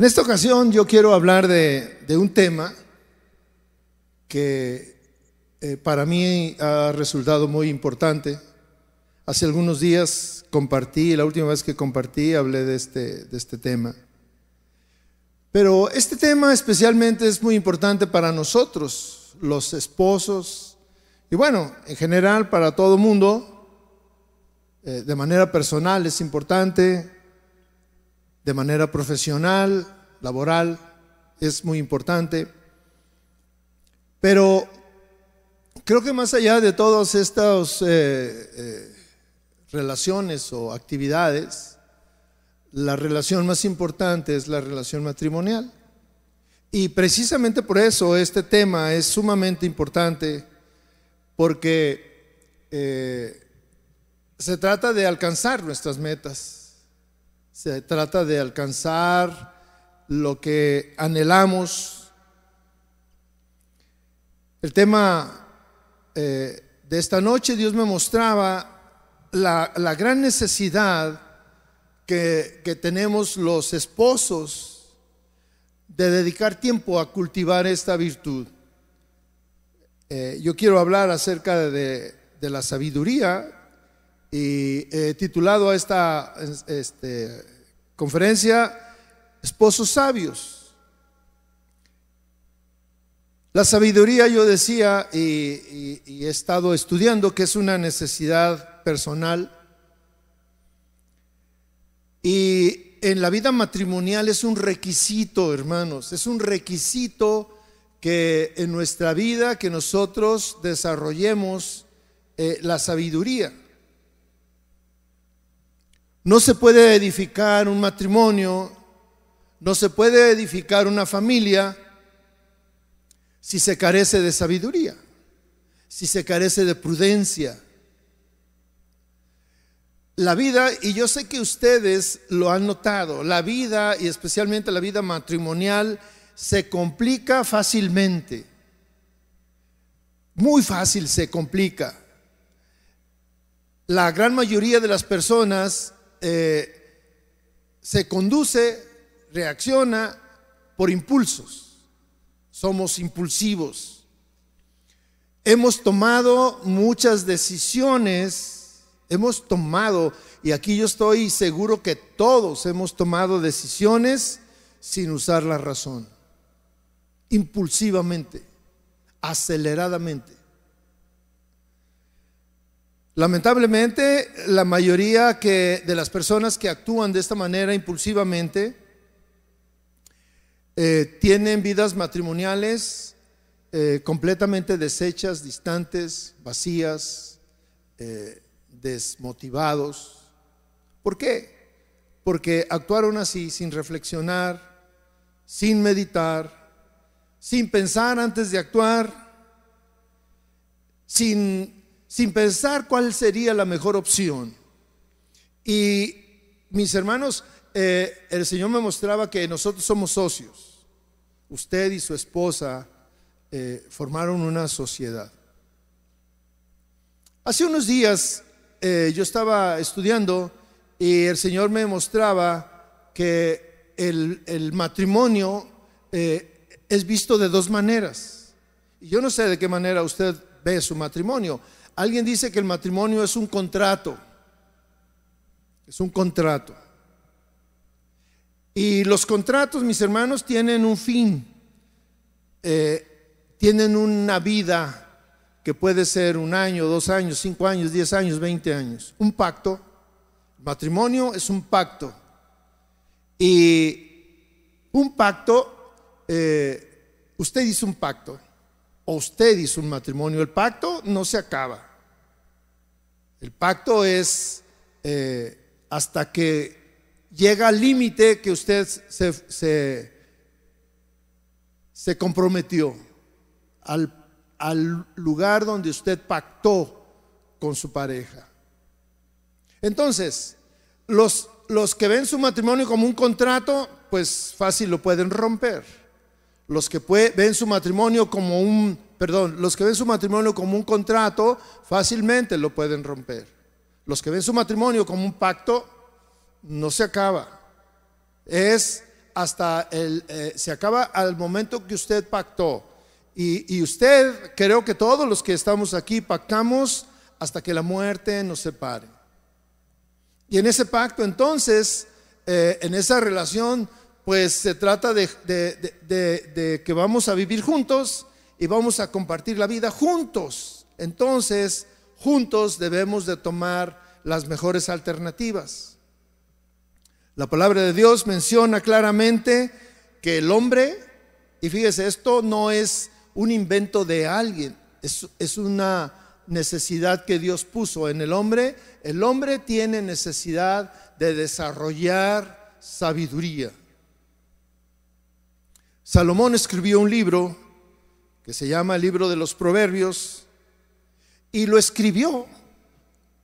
En esta ocasión yo quiero hablar de, un tema que eh, para mí ha resultado muy importante. Hace algunos días compartí, la última vez que compartí hablé de este, de este tema. Pero este tema especialmente es muy importante para nosotros, los esposos, y bueno, en general para todo mundo, eh, de manera personal es importante, de manera profesional, laboral, es muy importante. Pero creo que más allá de todas estas eh, eh, relaciones o actividades, la relación más importante es la relación matrimonial. Y precisamente por eso este tema es sumamente importante, porque eh, se trata de alcanzar nuestras metas, se trata de alcanzar lo que anhelamos. El tema eh, de esta noche Dios me mostraba la, la gran necesidad que, que, tenemos los esposos de dedicar tiempo a cultivar esta virtud. Eh, yo quiero hablar acerca de, de la sabiduría y titulado a esta este, conferencia Esposos Sabios. La sabiduría, yo decía, y, he estado estudiando que es una necesidad personal. Y en la vida matrimonial es un requisito, hermanos, es un requisito que en nuestra vida que nosotros desarrollemos eh, la sabiduría. No se puede edificar un matrimonio, no se puede edificar una familia si se carece de sabiduría, si se carece de prudencia. La vida, y yo sé que ustedes lo han notado, la vida y especialmente la vida matrimonial se complica fácilmente. Muy fácil se complica. La gran mayoría de las personas eh, se conduce, reacciona por impulsos. Somos impulsivos. Hemos tomado muchas decisiones, hemos tomado, y aquí yo estoy seguro que todos hemos tomado decisiones sin usar la razón, impulsivamente, aceleradamente. Lamentablemente, la mayoría que, de las personas que actúan de esta manera impulsivamente eh, tienen vidas matrimoniales eh, completamente deshechas, distantes, vacías, eh, desmotivados. ¿Por qué? Porque actuaron así sin reflexionar, sin meditar, sin pensar antes de actuar, sin sin pensar cuál sería la mejor opción. Y mis hermanos, eh, el Señor me mostraba que nosotros somos socios. Usted y su esposa eh, formaron una sociedad. Hace unos días eh, yo estaba estudiando y el Señor me mostraba que el, el matrimonio es visto de dos maneras. Y yo no sé de qué manera usted ve su matrimonio. Alguien dice que el matrimonio es un contrato. Es un contrato. Y los contratos, mis hermanos, tienen un fin. Eh, tienen una vida que puede ser un año, dos años, cinco años, diez años, veinte años. Un pacto. matrimonio es un pacto. Y un pacto, eh, usted hizo un pacto, o usted hizo un matrimonio. El pacto no se acaba. El pacto es eh, hasta que llega al límite que usted se, se, comprometió, al, al lugar donde usted pactó con su pareja. Entonces, los, los que ven su matrimonio como un contrato, pues fácil lo pueden romper. Los que ven su matrimonio como un perdón, los que ven su matrimonio como un contrato fácilmente lo pueden romper. Los que ven su matrimonio como un pacto no se acaba. Es hasta el, eh, se acaba al momento que usted pactó. Y, y usted, creo que todos los que estamos aquí pactamos hasta que la muerte nos separe. Y en ese pacto entonces, eh, en esa relación, pues se trata de, de, que vamos a vivir juntos y vamos a compartir la vida juntos. Entonces, juntos debemos de tomar las mejores alternativas. La palabra de Dios menciona claramente que el hombre, y fíjese, esto no es un invento de alguien, es, es una necesidad que Dios puso en el hombre. El hombre tiene necesidad de desarrollar sabiduría. Salomón escribió un libro que se llama el libro de los proverbios y lo escribió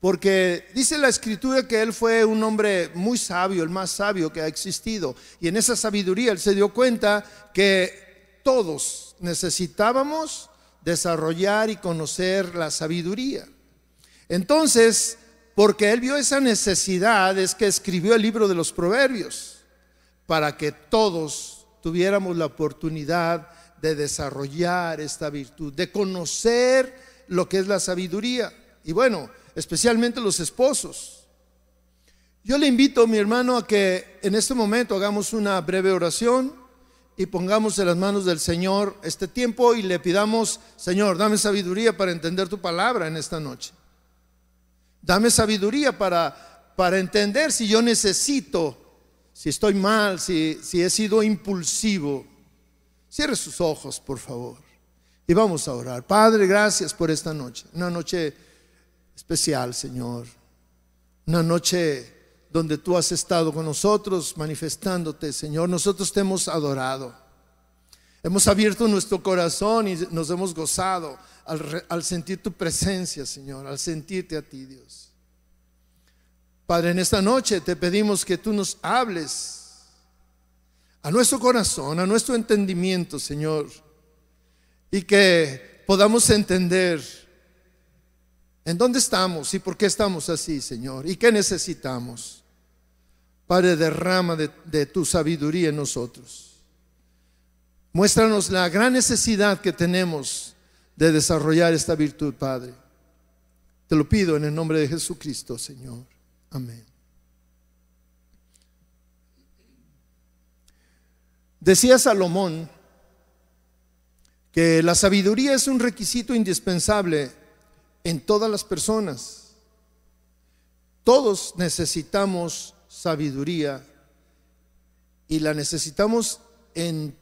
porque dice la escritura que él fue un hombre muy sabio, el más sabio que ha existido. Y en esa sabiduría él se dio cuenta que todos necesitábamos desarrollar y conocer la sabiduría. Entonces, porque él vio esa necesidad, es que escribió el libro de los proverbios, para que todos tuviéramos la oportunidad de desarrollar esta virtud, de conocer lo que es la sabiduría. Y bueno, especialmente los esposos. Yo le invito, mi hermano, a que en este momento hagamos una breve oración y pongamos en las manos del Señor este tiempo y le pidamos, Señor, dame sabiduría para entender tu palabra en esta noche. Dame sabiduría para, para entender si yo necesito, si estoy mal, si, si he sido impulsivo. Cierre sus ojos, por favor. Y vamos a orar. Padre, gracias por esta noche. Una noche especial, Señor. Una noche donde tú has estado con nosotros manifestándote, Señor. Nosotros te hemos adorado. Hemos abierto nuestro corazón y nos hemos gozado al, sentir tu presencia, Señor, al sentirte a ti, Dios. Padre, en esta noche te pedimos que tú nos hables a nuestro corazón, a nuestro entendimiento, Señor, y que podamos entender ¿En dónde estamos y por qué estamos así, Señor? ¿Y qué necesitamos? Padre, derrama de, tu sabiduría en nosotros. Muéstranos la gran necesidad que tenemos de desarrollar esta virtud, Padre. Te lo pido en el nombre de Jesucristo, Señor. Amén. Decía Salomón que la sabiduría es un requisito indispensable en todas las personas. Todos necesitamos sabiduría y la necesitamos en,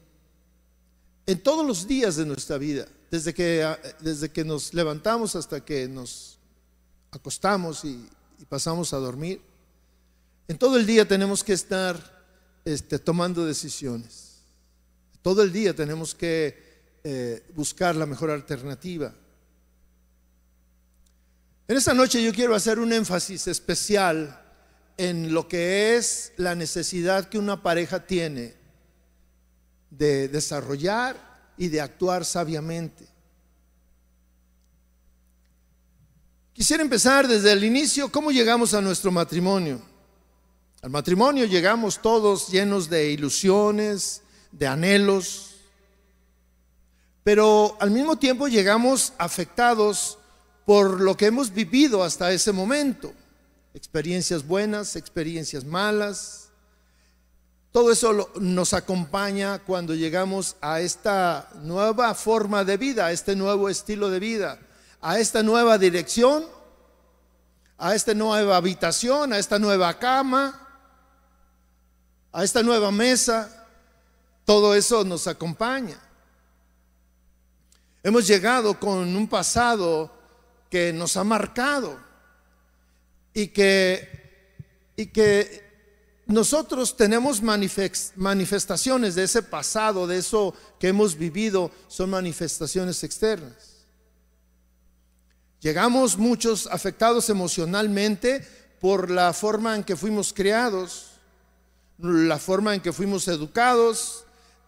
en todos los días de nuestra vida, desde que, desde que nos levantamos hasta que nos acostamos y, pasamos a dormir. En todo el día tenemos que estar este, tomando decisiones. Todo el día tenemos que eh, buscar la mejor alternativa. En esta noche yo quiero hacer un énfasis especial en lo que es la necesidad que una pareja tiene de desarrollar y de actuar sabiamente. Quisiera empezar desde el inicio, ¿cómo llegamos a nuestro matrimonio? Al matrimonio llegamos todos llenos de ilusiones, de anhelos, pero al mismo tiempo llegamos afectados por lo que hemos vivido hasta ese momento. Experiencias buenas, experiencias malas. Todo eso nos acompaña cuando llegamos a esta nueva forma de vida, a este nuevo estilo de vida, a esta nueva dirección, a esta nueva habitación, a esta nueva cama, a esta nueva mesa. Todo eso nos acompaña. Hemos llegado con un pasado que nos ha marcado y que, y que nosotros tenemos manifestaciones de ese pasado, de eso que hemos vivido, son manifestaciones externas. Llegamos muchos afectados emocionalmente por la forma en que fuimos criados, la forma en que fuimos educados,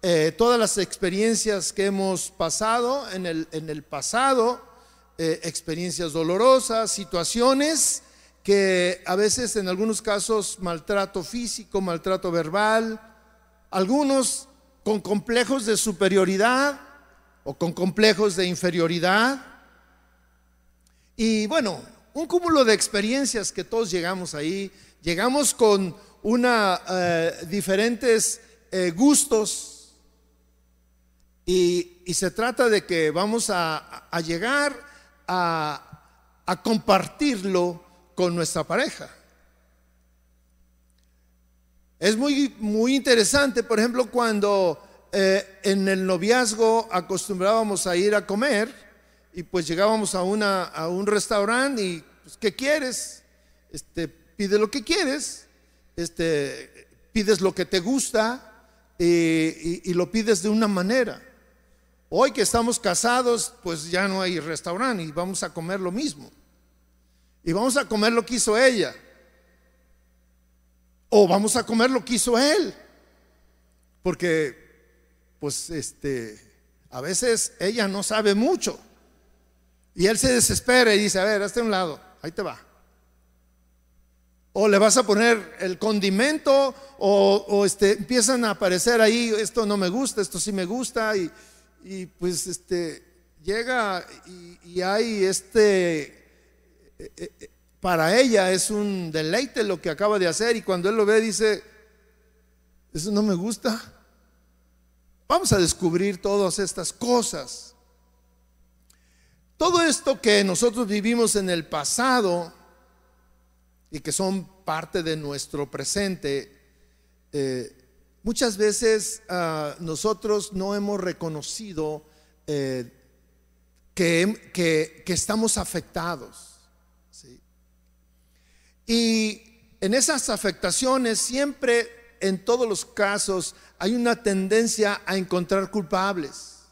eh, todas las experiencias que hemos pasado en el, en el pasado eh, experiencias dolorosas, situaciones que a veces en algunos casos maltrato físico, maltrato verbal, algunos con complejos de superioridad o con complejos de inferioridad. Y bueno, un cúmulo de experiencias que todos llegamos ahí. Llegamos con una eh, diferentes gustos y, se trata de que vamos a, llegar a, compartirlo con nuestra pareja. Es muy, muy interesante, por ejemplo, cuando eh, en el noviazgo acostumbrábamos a ir a comer y pues llegábamos a, una, a un restaurante y, pues, ¿qué quieres? Este, pide lo que quieres, este, pides lo que te gusta y, y lo pides de una manera. Hoy que estamos casados, pues ya no hay restaurante y vamos a comer lo mismo. Y vamos a comer lo que hizo ella. O vamos a comer lo que hizo él. Porque, pues, este, a veces ella no sabe mucho. Y él se desespera y dice, a ver, hazte un lado, ahí te va. O le vas a poner el condimento, o, este, empiezan a aparecer ahí, esto no me gusta, esto sí me gusta, y, pues este, llega y, hay este, eh, eh, para ella es un deleite lo que acaba de hacer y cuando él lo ve dice, eso no me gusta. Vamos a descubrir todas estas cosas. Todo esto que nosotros vivimos en el pasado y que son parte de nuestro presente, eh, muchas veces ah, nosotros no hemos reconocido eh, que, que estamos afectados. Y en esas afectaciones siempre, en todos los casos, hay una tendencia a encontrar culpables.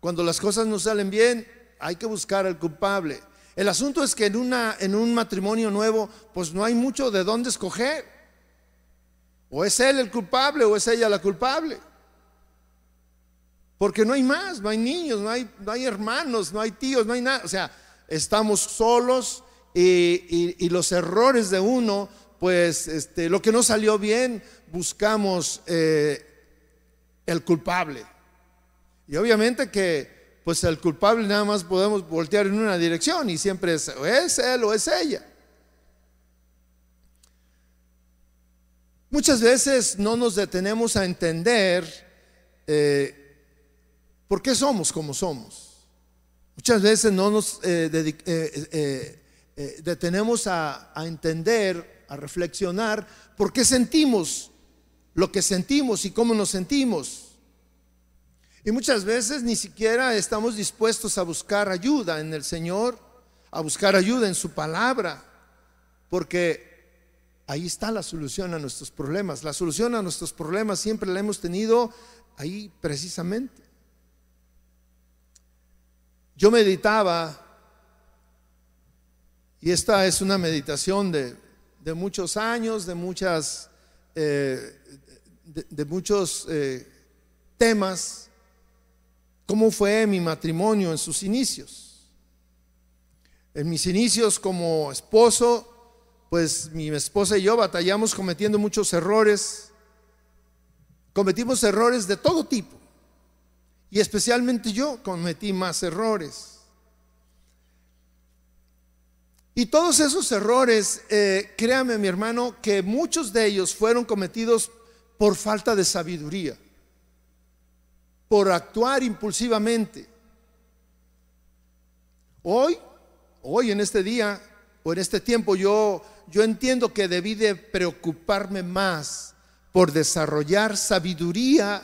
Cuando las cosas no salen bien, hay que buscar al culpable. El asunto es que en, una, en un matrimonio nuevo, pues no hay mucho de dónde escoger. O es él el culpable o es ella la culpable. Porque no hay más, no hay niños, no hay, no hay hermanos, no hay tíos, no hay nada. O sea, estamos solos y, los errores de uno, pues este, lo que no salió bien, buscamos eh, el culpable. Y obviamente que pues el culpable nada más podemos voltear en una dirección y siempre es, es él o es ella. Muchas veces no nos detenemos a entender eh, por qué somos como somos. Muchas veces no nos eh, eh, detenemos a, a entender, a reflexionar por qué sentimos lo que sentimos y cómo nos sentimos. Y muchas veces ni siquiera estamos dispuestos a buscar ayuda en el Señor, a buscar ayuda en su palabra, porque ahí está la solución a nuestros problemas. La solución a nuestros problemas siempre la hemos tenido ahí precisamente. Yo meditaba y esta es una meditación de, muchos años, de, muchas, eh, de, muchos eh, temas. ¿Cómo fue mi matrimonio en sus inicios? En mis inicios como esposo, pues mi esposa y yo batallamos cometiendo muchos errores. Cometimos errores de todo tipo. Y especialmente yo cometí más errores. Y todos esos errores, eh, créame mi hermano, que muchos de ellos fueron cometidos por falta de sabiduría, por actuar impulsivamente. Hoy, hoy en este día o en este tiempo, yo, yo entiendo que debí de preocuparme más por desarrollar sabiduría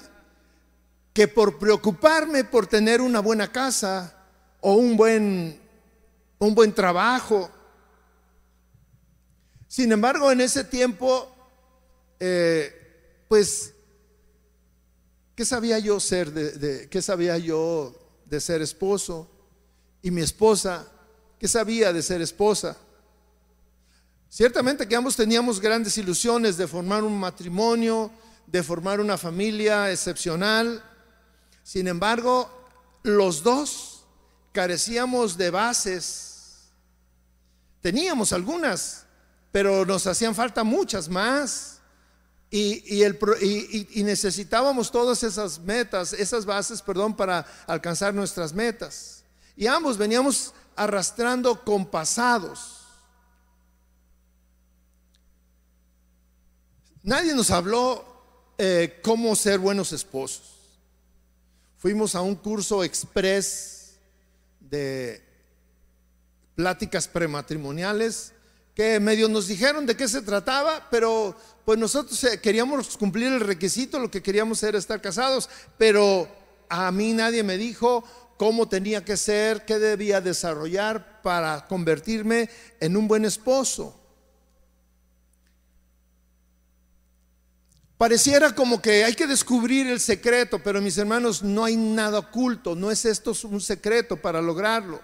que por preocuparme por tener una buena casa o un buen, un buen trabajo sin embargo, en ese tiempo, eh, pues, ¿qué sabía yo ser de, qué sabía yo de ser esposo? Y mi esposa, ¿qué sabía de ser esposa? Ciertamente que ambos teníamos grandes ilusiones de formar un matrimonio, de formar una familia excepcional. Sin embargo, los dos carecíamos de bases. Teníamos algunas, pero nos hacían falta muchas más Y, el, y, necesitábamos todas esas metas, esas bases, perdón, para alcanzar nuestras metas. Y ambos veníamos arrastrando con Nadie nos habló eh, cómo ser buenos esposos. Fuimos a un curso express de pláticas prematrimoniales que medio nos dijeron de qué se trataba, pero pues nosotros eh, queríamos cumplir el requisito, lo que queríamos era estar casados, pero a mí nadie me dijo cómo tenía que ser, qué debía desarrollar para convertirme en un buen esposo. Pareciera como que hay que descubrir el secreto, pero mis hermanos, no hay nada oculto, no es esto un secreto para lograrlo.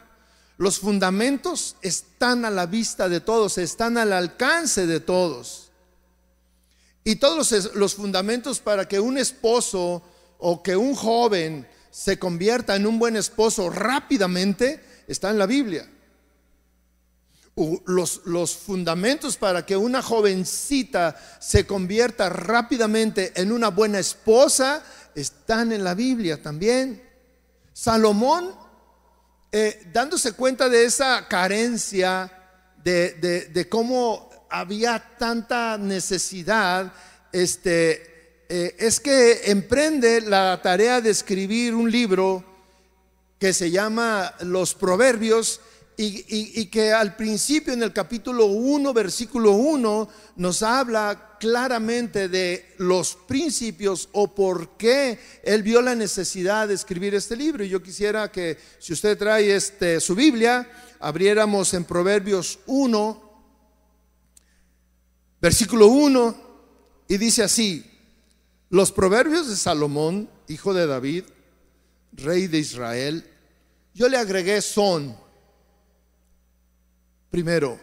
Los fundamentos están a la vista de todos, están al alcance de todos. Y todos los, fundamentos para que un esposo o que un joven se convierta en un buen esposo rápidamente están en la Biblia. Los, los, fundamentos para que una jovencita se convierta rápidamente en una buena esposa están en la Biblia también. Salomón eh, dándose cuenta de esa carencia, de, cómo había tanta necesidad, este, eh, es que emprende la tarea de escribir un libro que se llama Los Proverbios y, que al principio en el capítulo 1, versículo 1, nos habla claramente de los principios o por qué él vio la necesidad de escribir este libro. Y yo quisiera que si usted trae este, su Biblia, abriéramos en Proverbios 1, versículo 1, y dice así, los proverbios de Salomón, hijo de David, rey de Israel, yo le agregué son Primero,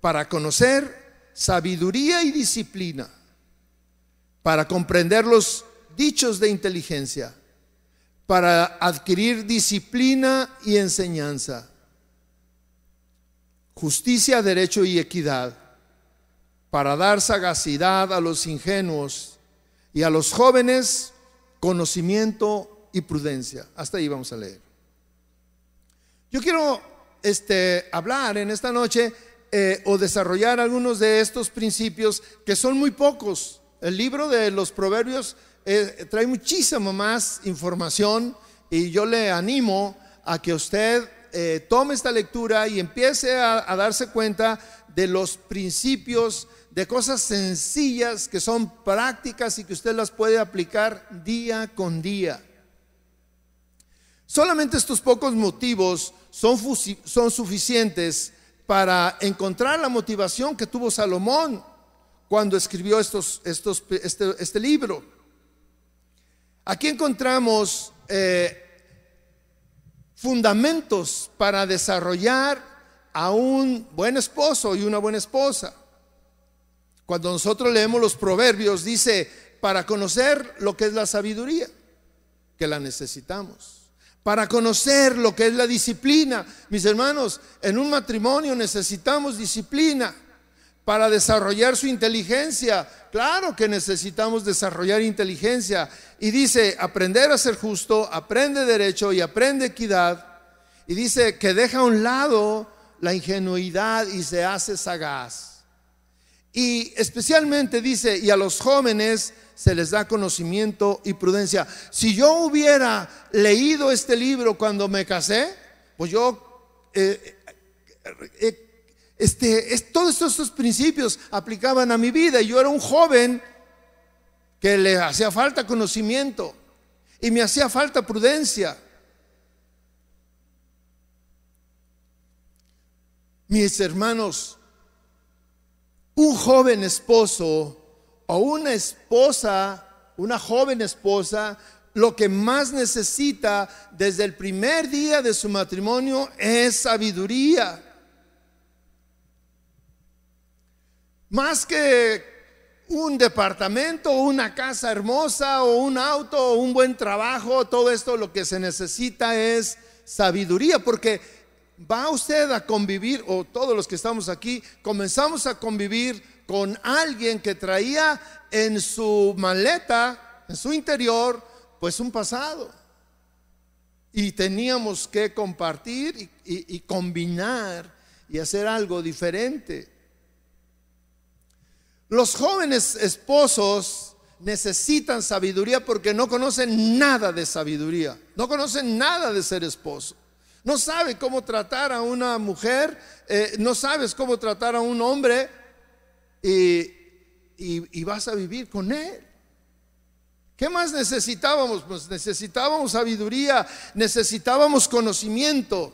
para conocer sabiduría y disciplina, para comprender los dichos de inteligencia, para adquirir disciplina y enseñanza, justicia, derecho y equidad, para dar sagacidad a los ingenuos y a los jóvenes conocimiento y prudencia. Hasta ahí vamos a leer. Yo quiero este, hablar en esta noche eh, o desarrollar algunos de estos principios que son muy pocos. El libro de los proverbios eh, trae muchísima más información y yo le animo a que usted eh, tome esta lectura y empiece a, a darse cuenta de los principios, de cosas sencillas que son prácticas y que usted las puede aplicar día con día. Solamente estos pocos motivos son, suficientes para encontrar la motivación que tuvo Salomón cuando escribió estos, estos, este, este libro. Aquí encontramos eh, fundamentos para desarrollar a un buen esposo y una buena esposa. Cuando nosotros leemos los proverbios, dice, para conocer lo que es la sabiduría, que la necesitamos para conocer lo que es la disciplina. Mis hermanos, en un matrimonio necesitamos disciplina para desarrollar su inteligencia. Claro que necesitamos desarrollar inteligencia. Y dice, aprender a ser justo, aprende derecho y aprende equidad. Y dice que deja a un lado la ingenuidad y se hace sagaz. Y especialmente dice, y a los jóvenes se les da conocimiento y prudencia. Si yo hubiera leído este libro cuando me casé, pues yo, eh, eh, eh, este, todos estos principios aplicaban a mi vida. Yo era un joven que le hacía falta conocimiento y me hacía falta prudencia. Mis hermanos, un joven esposo o una esposa, una joven esposa, lo que más necesita desde el primer día de su matrimonio es sabiduría. Más que un departamento, una casa hermosa o un auto o un buen trabajo, todo esto lo que se necesita es sabiduría, porque va usted a convivir, o todos los que estamos aquí, comenzamos a convivir con alguien que traía en su maleta, en su interior, pues un pasado. Y teníamos que compartir y, combinar y hacer algo diferente. Los jóvenes esposos necesitan sabiduría porque no conocen nada de sabiduría, no conocen nada de ser esposo. No sabe cómo tratar a una mujer, eh, no sabes cómo tratar a un hombre y vas a vivir con él. ¿Qué más necesitábamos? Pues necesitábamos sabiduría, necesitábamos conocimiento.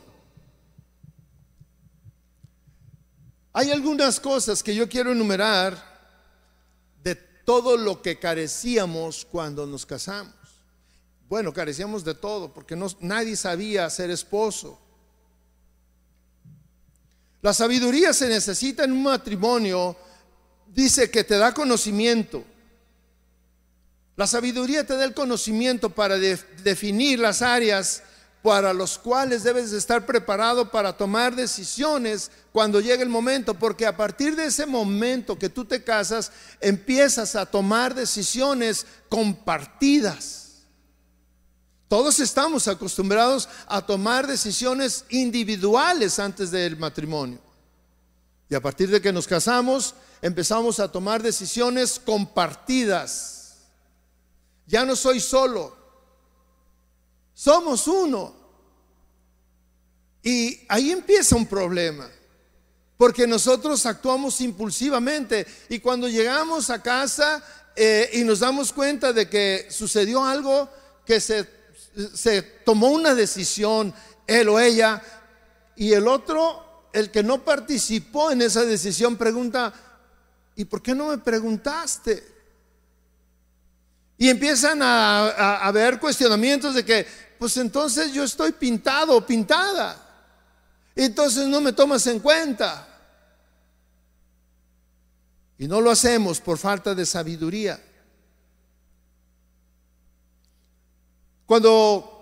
Hay algunas cosas que yo quiero enumerar de todo lo que carecíamos cuando nos casamos. Bueno, carecíamos de todo porque no, nadie sabía ser esposo. La sabiduría se necesita en un matrimonio, dice que te da conocimiento la sabiduría te da el conocimiento para definir las áreas para los cuales debes estar preparado para tomar decisiones cuando llegue el momento, porque a partir de ese momento que tú te casas, empiezas a tomar decisiones compartidas. Todos estamos acostumbrados a tomar decisiones individuales antes del matrimonio. Y a partir de que nos casamos, empezamos a tomar decisiones compartidas. Ya no soy solo. Somos uno. Y ahí empieza un problema. Porque nosotros actuamos impulsivamente. Y cuando llegamos a casa eh, y nos damos cuenta de que sucedió algo, que se, se tomó una decisión, él o ella, y el otro, el que no participó en esa decisión, pregunta, ¿y por qué no me preguntaste? Y empiezan a, haber cuestionamientos de que, pues entonces yo estoy pintado o pintada. Entonces no me tomas en cuenta. Y no lo hacemos por falta de sabiduría. Cuando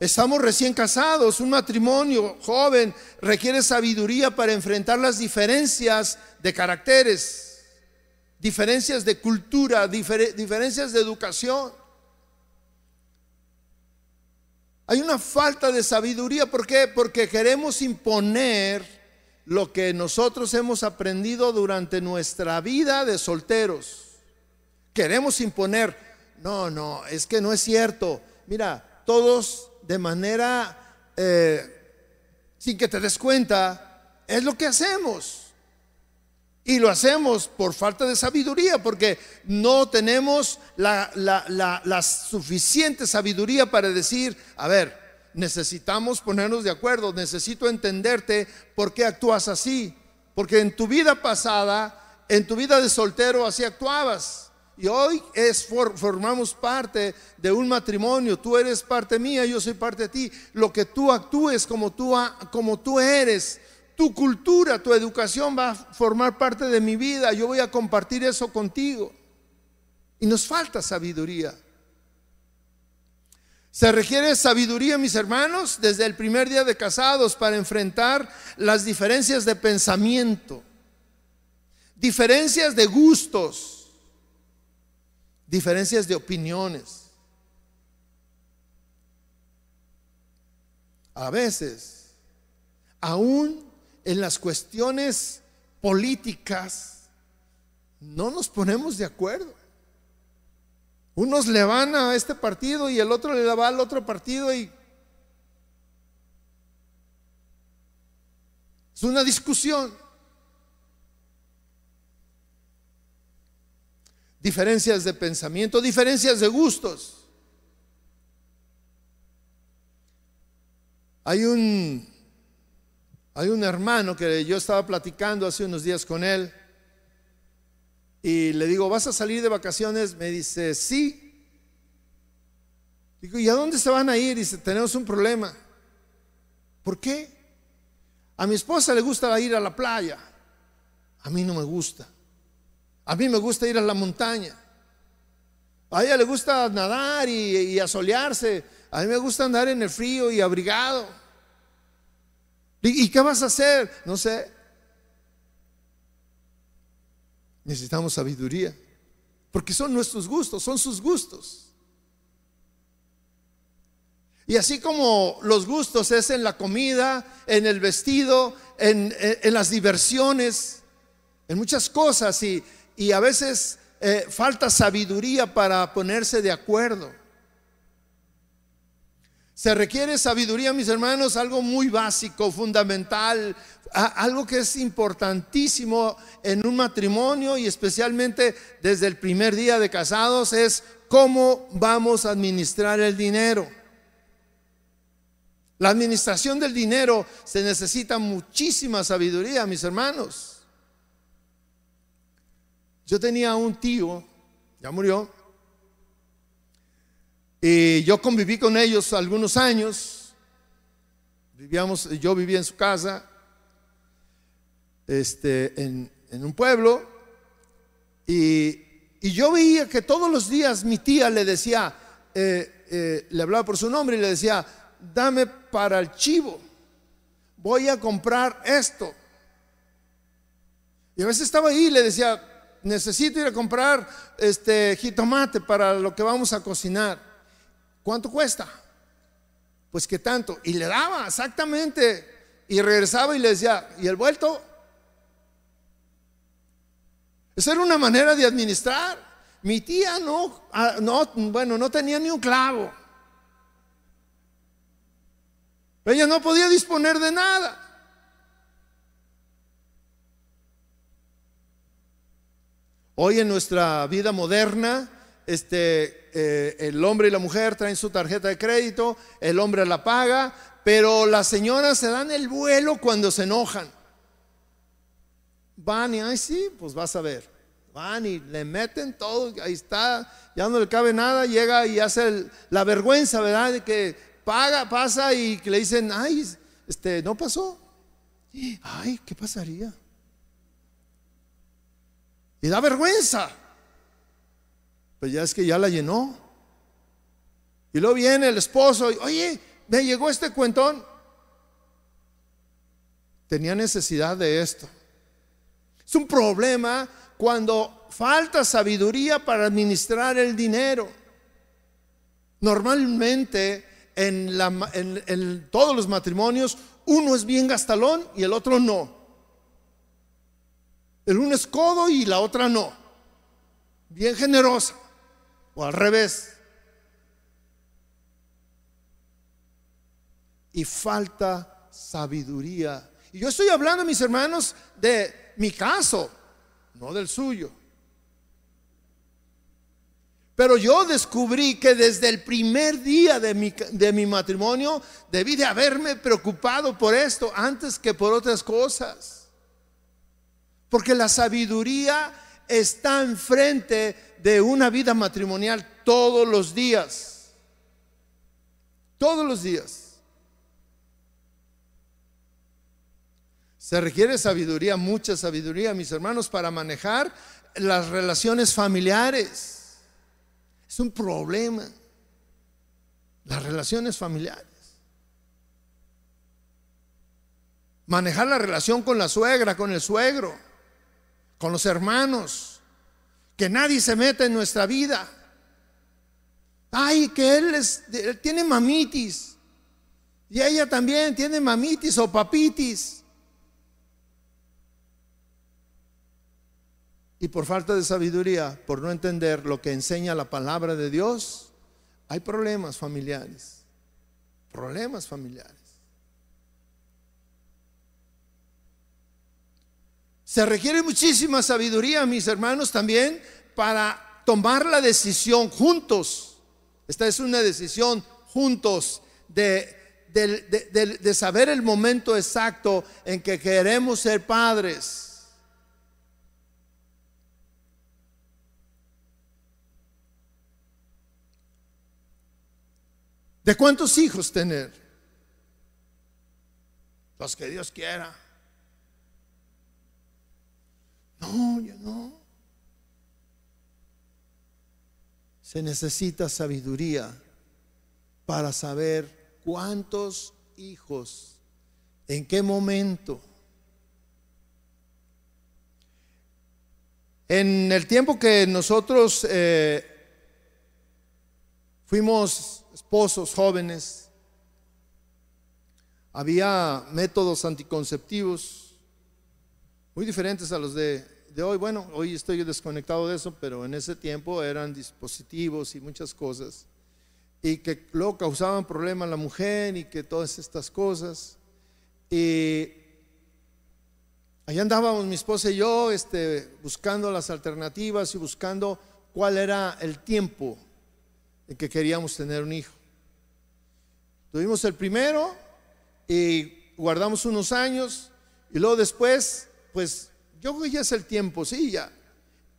estamos recién casados, un matrimonio joven requiere sabiduría para enfrentar las diferencias de caracteres diferencias de cultura, diferencias de educación. Hay una falta de sabiduría, ¿por qué? Porque queremos imponer lo que nosotros hemos aprendido durante nuestra vida de solteros. Queremos imponer, no, no, es que no es cierto. Mira, todos de manera, eh, sin que te des cuenta, es lo que hacemos. Y lo hacemos por falta de sabiduría, porque no tenemos la, suficiente sabiduría para decir, a ver, necesitamos ponernos de acuerdo, necesito entenderte por qué actúas así. Porque en tu vida pasada, en tu vida de soltero, así actuabas. Y hoy es formamos parte de un matrimonio. Tú eres parte mía, yo soy parte de ti. Lo que tú actúes como tú, como tú eres tu cultura, tu educación va a formar parte de mi vida. Yo voy a compartir eso contigo. Y nos falta sabiduría. Se requiere sabiduría, mis hermanos, desde el primer día de casados para enfrentar las diferencias de pensamiento, diferencias de gustos, diferencias de opiniones. A veces, aún en las cuestiones políticas no nos ponemos de acuerdo. Unos le van a este partido y el otro le va al otro partido y es una discusión. Diferencias de pensamiento, diferencias de gustos. Hay un hay un hermano que yo estaba platicando hace unos días con él y le digo, ¿vas a salir de vacaciones? Me dice, sí. Digo, ¿y a dónde se van a ir? Dice, tenemos un problema. ¿Por qué? A mi esposa le gusta ir a la playa. A mí no me gusta. A mí me gusta ir a la montaña. A ella le gusta nadar y, y asolearse. A mí me gusta andar en el frío y abrigado. ¿Y, qué vas a hacer? No sé. Necesitamos sabiduría, porque son nuestros gustos, son sus gustos. Y así como los gustos es en la comida, en el vestido, en, las diversiones, en muchas cosas, y, y a veces eh, falta sabiduría para ponerse de acuerdo. Se requiere sabiduría, mis hermanos, algo muy básico, fundamental, algo que es importantísimo en un matrimonio y especialmente desde el primer día de casados es cómo vamos a administrar el dinero. La administración del dinero se necesita muchísima sabiduría, mis hermanos. Yo tenía un tío, ya murió, y yo conviví con ellos algunos años. Vivíamos, yo vivía en su casa, este, en, un pueblo, y, yo veía que todos los días mi tía le decía, eh, eh, le hablaba por su nombre y le decía, dame para el chivo, voy a comprar esto. Y a veces estaba ahí y le decía, necesito ir a comprar este jitomate para lo que vamos a cocinar. ¿Cuánto cuesta? Pues que tanto. Y le daba exactamente. Y regresaba y le decía, ¿y el vuelto? Esa era una manera de administrar. Mi tía no, ah, no, bueno, no tenía ni un clavo. Ella no podía disponer de nada. Hoy en nuestra vida moderna, este, eh, el hombre y la mujer traen su tarjeta de crédito, el hombre la paga, pero las señoras se dan el vuelo cuando se enojan. Van y, ay, sí, pues vas a ver. Van y le meten todo, ahí está, ya no le cabe nada, llega y hace la vergüenza, ¿verdad? De que paga, pasa y que le dicen, ay, este, no pasó. Ay, ¿qué pasaría? Y da vergüenza. Pues ya es que ya la llenó. Y luego viene el esposo y, oye, me llegó este cuentón. Tenía necesidad de esto. Es un problema cuando falta sabiduría para administrar el dinero. Normalmente en, en, todos los matrimonios uno es bien gastalón y el otro no. El uno es codo y la otra no. Bien generosa o al revés. Y falta sabiduría. Y yo estoy hablando, mis hermanos, de mi caso, no del suyo. Pero yo descubrí que desde el primer día de mi, de mi, matrimonio debí de haberme preocupado por esto antes que por otras cosas. Porque la sabiduría está enfrente de una vida matrimonial todos los días. Todos los días. Se requiere sabiduría, mucha sabiduría, mis hermanos, para manejar las relaciones familiares. Es un problema. Las relaciones familiares. Manejar la relación con la suegra, con el suegro con los hermanos, que nadie se meta en nuestra vida. Ay, que él, tiene mamitis y ella también tiene mamitis o papitis. Y por falta de sabiduría, por no entender lo que enseña la palabra de Dios, hay problemas familiares. Problemas familiares. Se requiere muchísima sabiduría, mis hermanos, también para tomar la decisión juntos. Esta es una decisión juntos de, de, saber el momento exacto en que queremos ser padres. ¿De cuántos hijos tener? Los que Dios quiera. No, yo no. Se necesita sabiduría para saber cuántos hijos, en qué momento. En el tiempo que nosotros eh, fuimos esposos jóvenes, había métodos anticonceptivos muy diferentes a los de, hoy. Bueno, hoy estoy desconectado de eso, pero en ese tiempo eran dispositivos y muchas cosas. Y que luego causaban problemas a la mujer y que todas estas cosas. Y Allá andábamos mi esposa y yo este, buscando las alternativas y buscando cuál era el tiempo en que queríamos tener un hijo. Tuvimos el primero y guardamos unos años y luego después, pues yo creo que ya es el tiempo, sí, ya.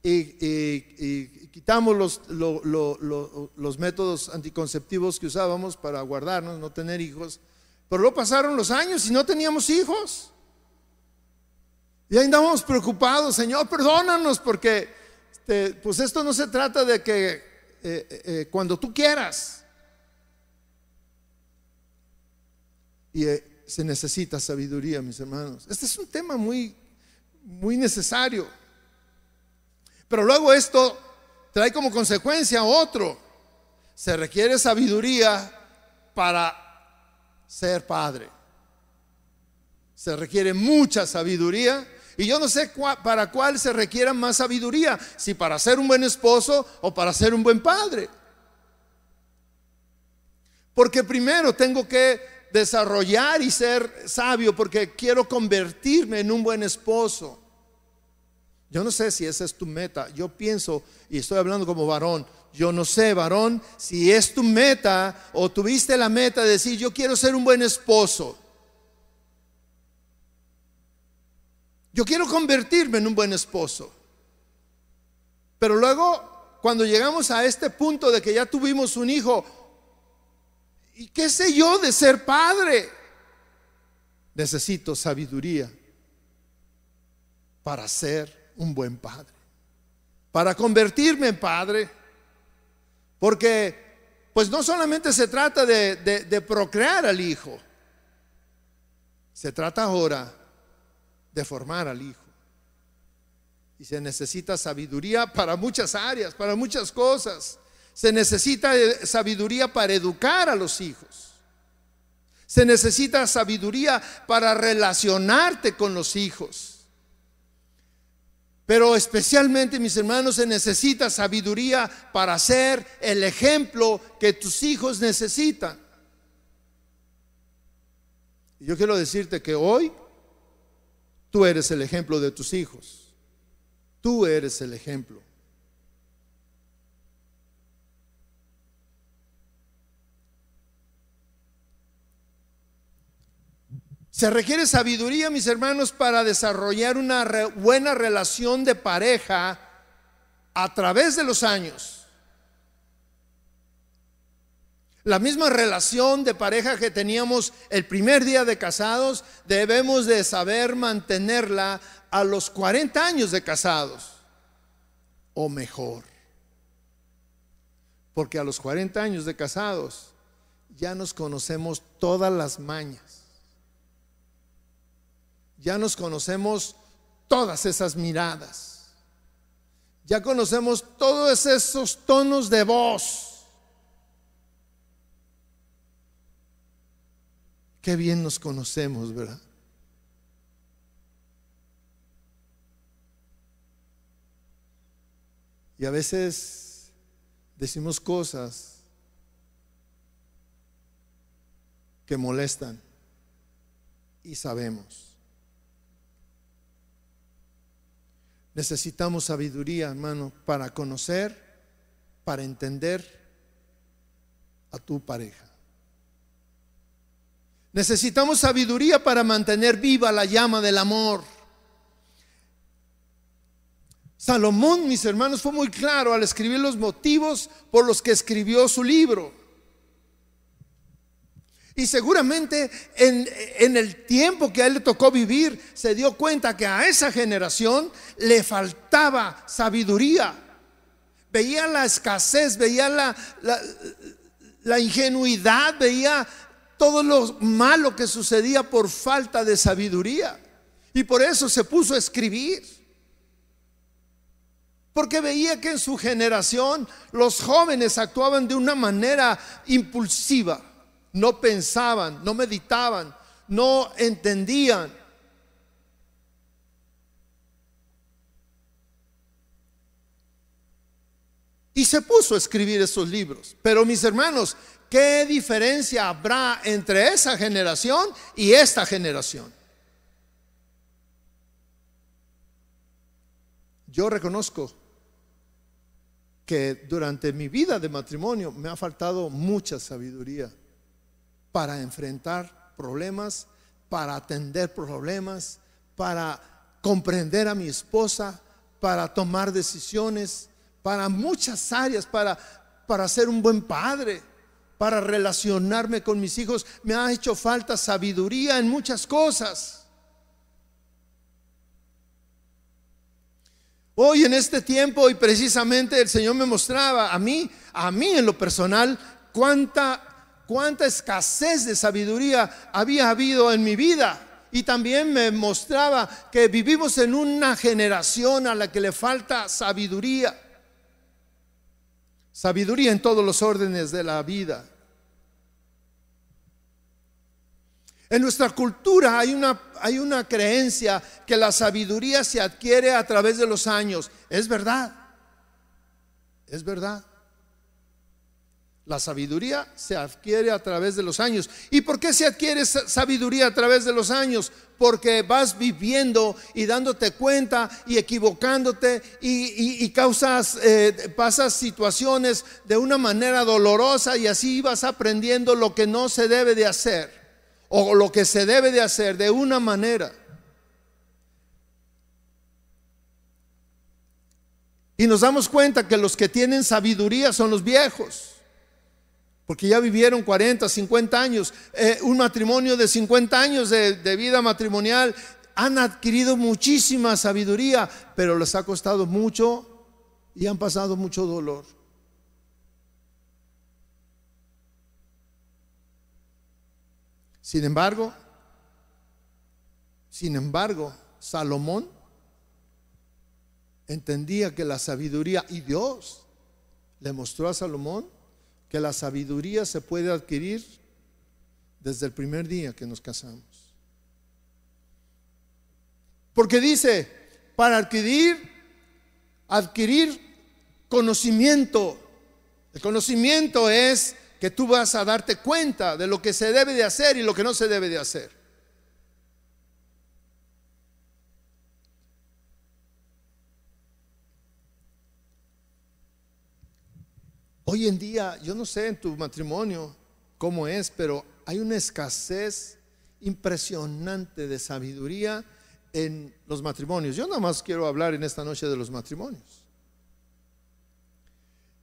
Y, quitamos los, métodos anticonceptivos que usábamos para guardarnos, no tener hijos. Pero luego pasaron los años y no teníamos hijos. Y ahí andamos preocupados, Señor, perdónanos porque este, pues esto no se trata de que eh, eh, eh, cuando tú quieras. Y se necesita sabiduría, mis hermanos. Este es un tema muy, muy necesario. Pero luego esto trae como consecuencia otro. Se requiere sabiduría para ser padre. Se requiere mucha sabiduría y yo no sé para cuál se requiera más sabiduría, si para ser un buen esposo o para ser un buen padre. Porque primero tengo que desarrollar y ser sabio porque quiero convertirme en un buen esposo. Yo no sé si esa es tu meta. Yo pienso, y estoy hablando como varón, yo no sé, varón, si es tu meta o tuviste la meta de decir, yo quiero ser un buen esposo. Yo quiero convertirme en un buen esposo. Pero luego, cuando llegamos a este punto de que ya tuvimos un hijo, ¿y qué sé yo de ser padre? Necesito sabiduría para ser un buen padre, para convertirme en padre. Porque, pues no solamente se trata de, de procrear al hijo, se trata ahora de formar al hijo. Y se necesita sabiduría para muchas áreas, para muchas cosas. Se necesita eh, sabiduría para educar a los hijos. Se necesita sabiduría para relacionarte con los hijos. Pero especialmente, mis hermanos, se necesita sabiduría para ser el ejemplo que tus hijos necesitan. Y yo quiero decirte que hoy Tú eres el ejemplo de tus hijos. Tú eres el ejemplo. Se requiere sabiduría, mis hermanos, para desarrollar una buena relación de pareja a través de los años. La misma relación de pareja que teníamos el primer día de casados, debemos de saber mantenerla a los 40 años de casados o mejor. Porque a los 40 años de casados ya nos conocemos todas las mañas. Ya nos conocemos todas esas miradas. Ya conocemos todos esos tonos de voz Qué bien nos conocemos, ¿verdad? Y a veces decimos cosas que molestan y sabemos. Necesitamos sabiduría, hermano, para conocer, para entender a tu pareja. Necesitamos sabiduría para mantener viva la llama del amor. Salomón, mis hermanos, fue muy claro al escribir los motivos por los que escribió su libro. Y seguramente en, el tiempo que a él le tocó vivir, se dio cuenta que a esa generación le faltaba sabiduría. Veía la escasez, veía la, la, ingenuidad, veía todo lo malo que sucedía por falta de sabiduría. Y por eso se puso a escribir. porque veía que en su generación los jóvenes actuaban de una manera impulsiva, no pensaban, no meditaban, no entendían. Y se puso a escribir esos libros. Pero mis hermanos, ¿qué diferencia habrá entre esa generación y esta generación? Yo reconozco que durante mi vida de matrimonio me ha faltado mucha sabiduría para enfrentar problemas, para atender problemas, para comprender a mi esposa, para tomar decisiones, para muchas áreas, para, para ser un buen padre, para relacionarme con mis hijos. Me ha hecho falta sabiduría en muchas cosas. Hoy en este tiempo y precisamente el Señor me mostraba a mí, a mí en lo personal, cuánta, cuánta escasez de sabiduría había habido en mi vida. Y también me mostraba que vivimos en una generación a la que le falta sabiduría. Sabiduría en todos los órdenes de la vida. En nuestra cultura hay una, hay una creencia que la sabiduría se adquiere a través de los años. Es verdad, es verdad. La sabiduría se adquiere a través de los años. ¿Y por qué se adquiere sabiduría a través de los años? Porque vas viviendo y dándote cuenta y equivocándote y, causas, eh, pasas situaciones de una manera dolorosa y así vas aprendiendo lo que no se debe de hacer o lo que se debe de hacer de una manera. Y nos damos cuenta que los que tienen sabiduría son los viejos, porque ya vivieron 40, 50 años. Eh, un matrimonio de 50 años de, de vida matrimonial han adquirido muchísima sabiduría, pero les ha costado mucho y han pasado mucho dolor. Sin embargo, sin embargo, Salomón entendía que la sabiduría, y Dios le mostró a Salomón que la sabiduría se puede adquirir desde el primer día que nos casamos. Porque dice, para adquirir, adquirir conocimiento, el conocimiento es que tú vas a darte cuenta de lo que se debe de hacer y lo que no se debe de hacer. Hoy en día, yo no sé en tu matrimonio cómo es, pero hay una escasez impresionante de sabiduría en los matrimonios. Yo nada más quiero hablar en esta noche de los matrimonios.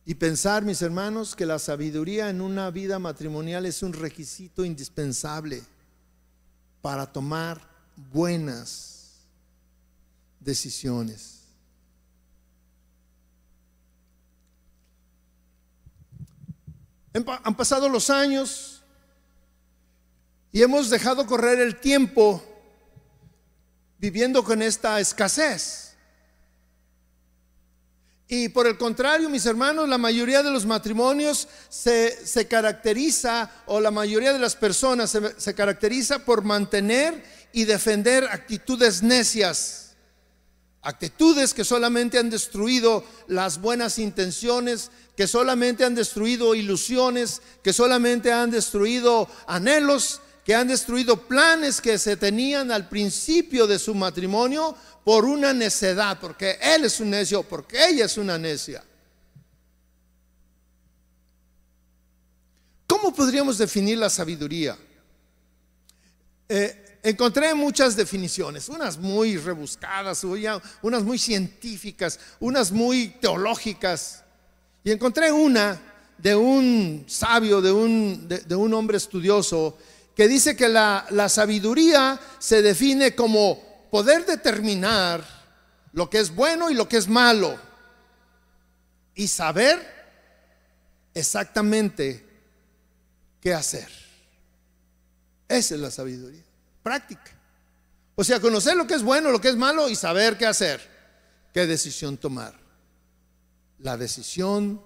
Y pensar, mis hermanos, que la sabiduría en una vida matrimonial es un requisito indispensable para tomar buenas decisiones. Han pasado los años y hemos dejado correr el tiempo viviendo con esta escasez. Y por el contrario, mis hermanos, la mayoría de los matrimonios se, caracteriza, o la mayoría de las personas se, se caracteriza por mantener y defender actitudes necias, actitudes que solamente han destruido las buenas intenciones, que solamente han destruido ilusiones, que solamente han destruido anhelos, que han destruido planes que se tenían al principio de su matrimonio por una necedad, porque él es un necio, porque ella es una necia. ¿Cómo podríamos definir la sabiduría? Eh, encontré muchas definiciones, unas muy rebuscadas, unas muy científicas, unas muy teológicas. Y encontré una de un sabio, de un, de, un hombre estudioso, que dice que la, la sabiduría se define como poder determinar lo que es bueno y lo que es malo y saber exactamente qué hacer. Esa es la sabiduría, práctica. O sea, conocer lo que es bueno, lo que es malo y saber qué hacer, qué decisión tomar. la decisión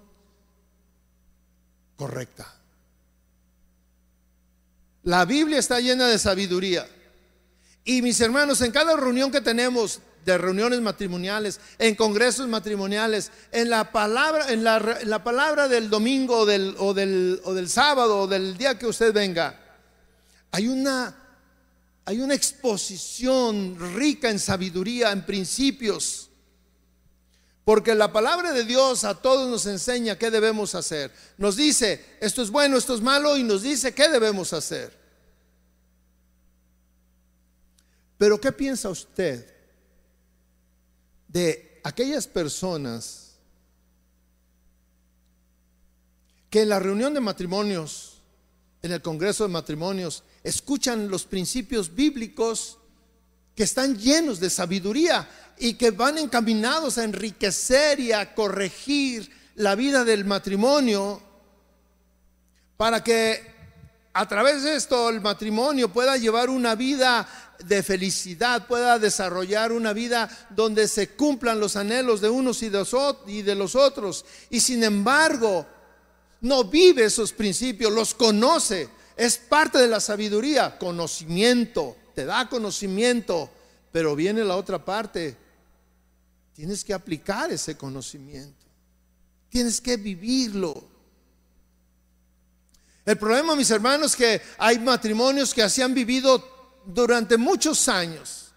correcta. La Biblia está llena de sabiduría. Y mis hermanos, en cada reunión que tenemos de reuniones matrimoniales, en congresos matrimoniales, en la palabra, en la, palabra del domingo del, o, del, o del sábado o del día que usted venga, hay una, hay una exposición rica en sabiduría, en principios. Porque la palabra de Dios a todos nos enseña qué debemos hacer. Nos dice, esto es bueno, esto es malo, y nos dice qué debemos hacer. Pero ¿qué piensa usted de aquellas personas que en la reunión de matrimonios, en el Congreso de Matrimonios, escuchan los principios bíblicos que están llenos de sabiduría y que van encaminados a enriquecer y a corregir la vida del matrimonio para que a través de esto el matrimonio pueda llevar una vida de felicidad, pueda desarrollar una vida donde se cumplan los anhelos de unos y de los otros. Y sin embargo, no vive esos principios, los conoce. Es parte de la sabiduría, conocimiento, te da conocimiento, pero viene la otra parte. Tienes que aplicar ese conocimiento, tienes que vivirlo. El problema, mis hermanos, es que hay matrimonios que así han vivido durante muchos años.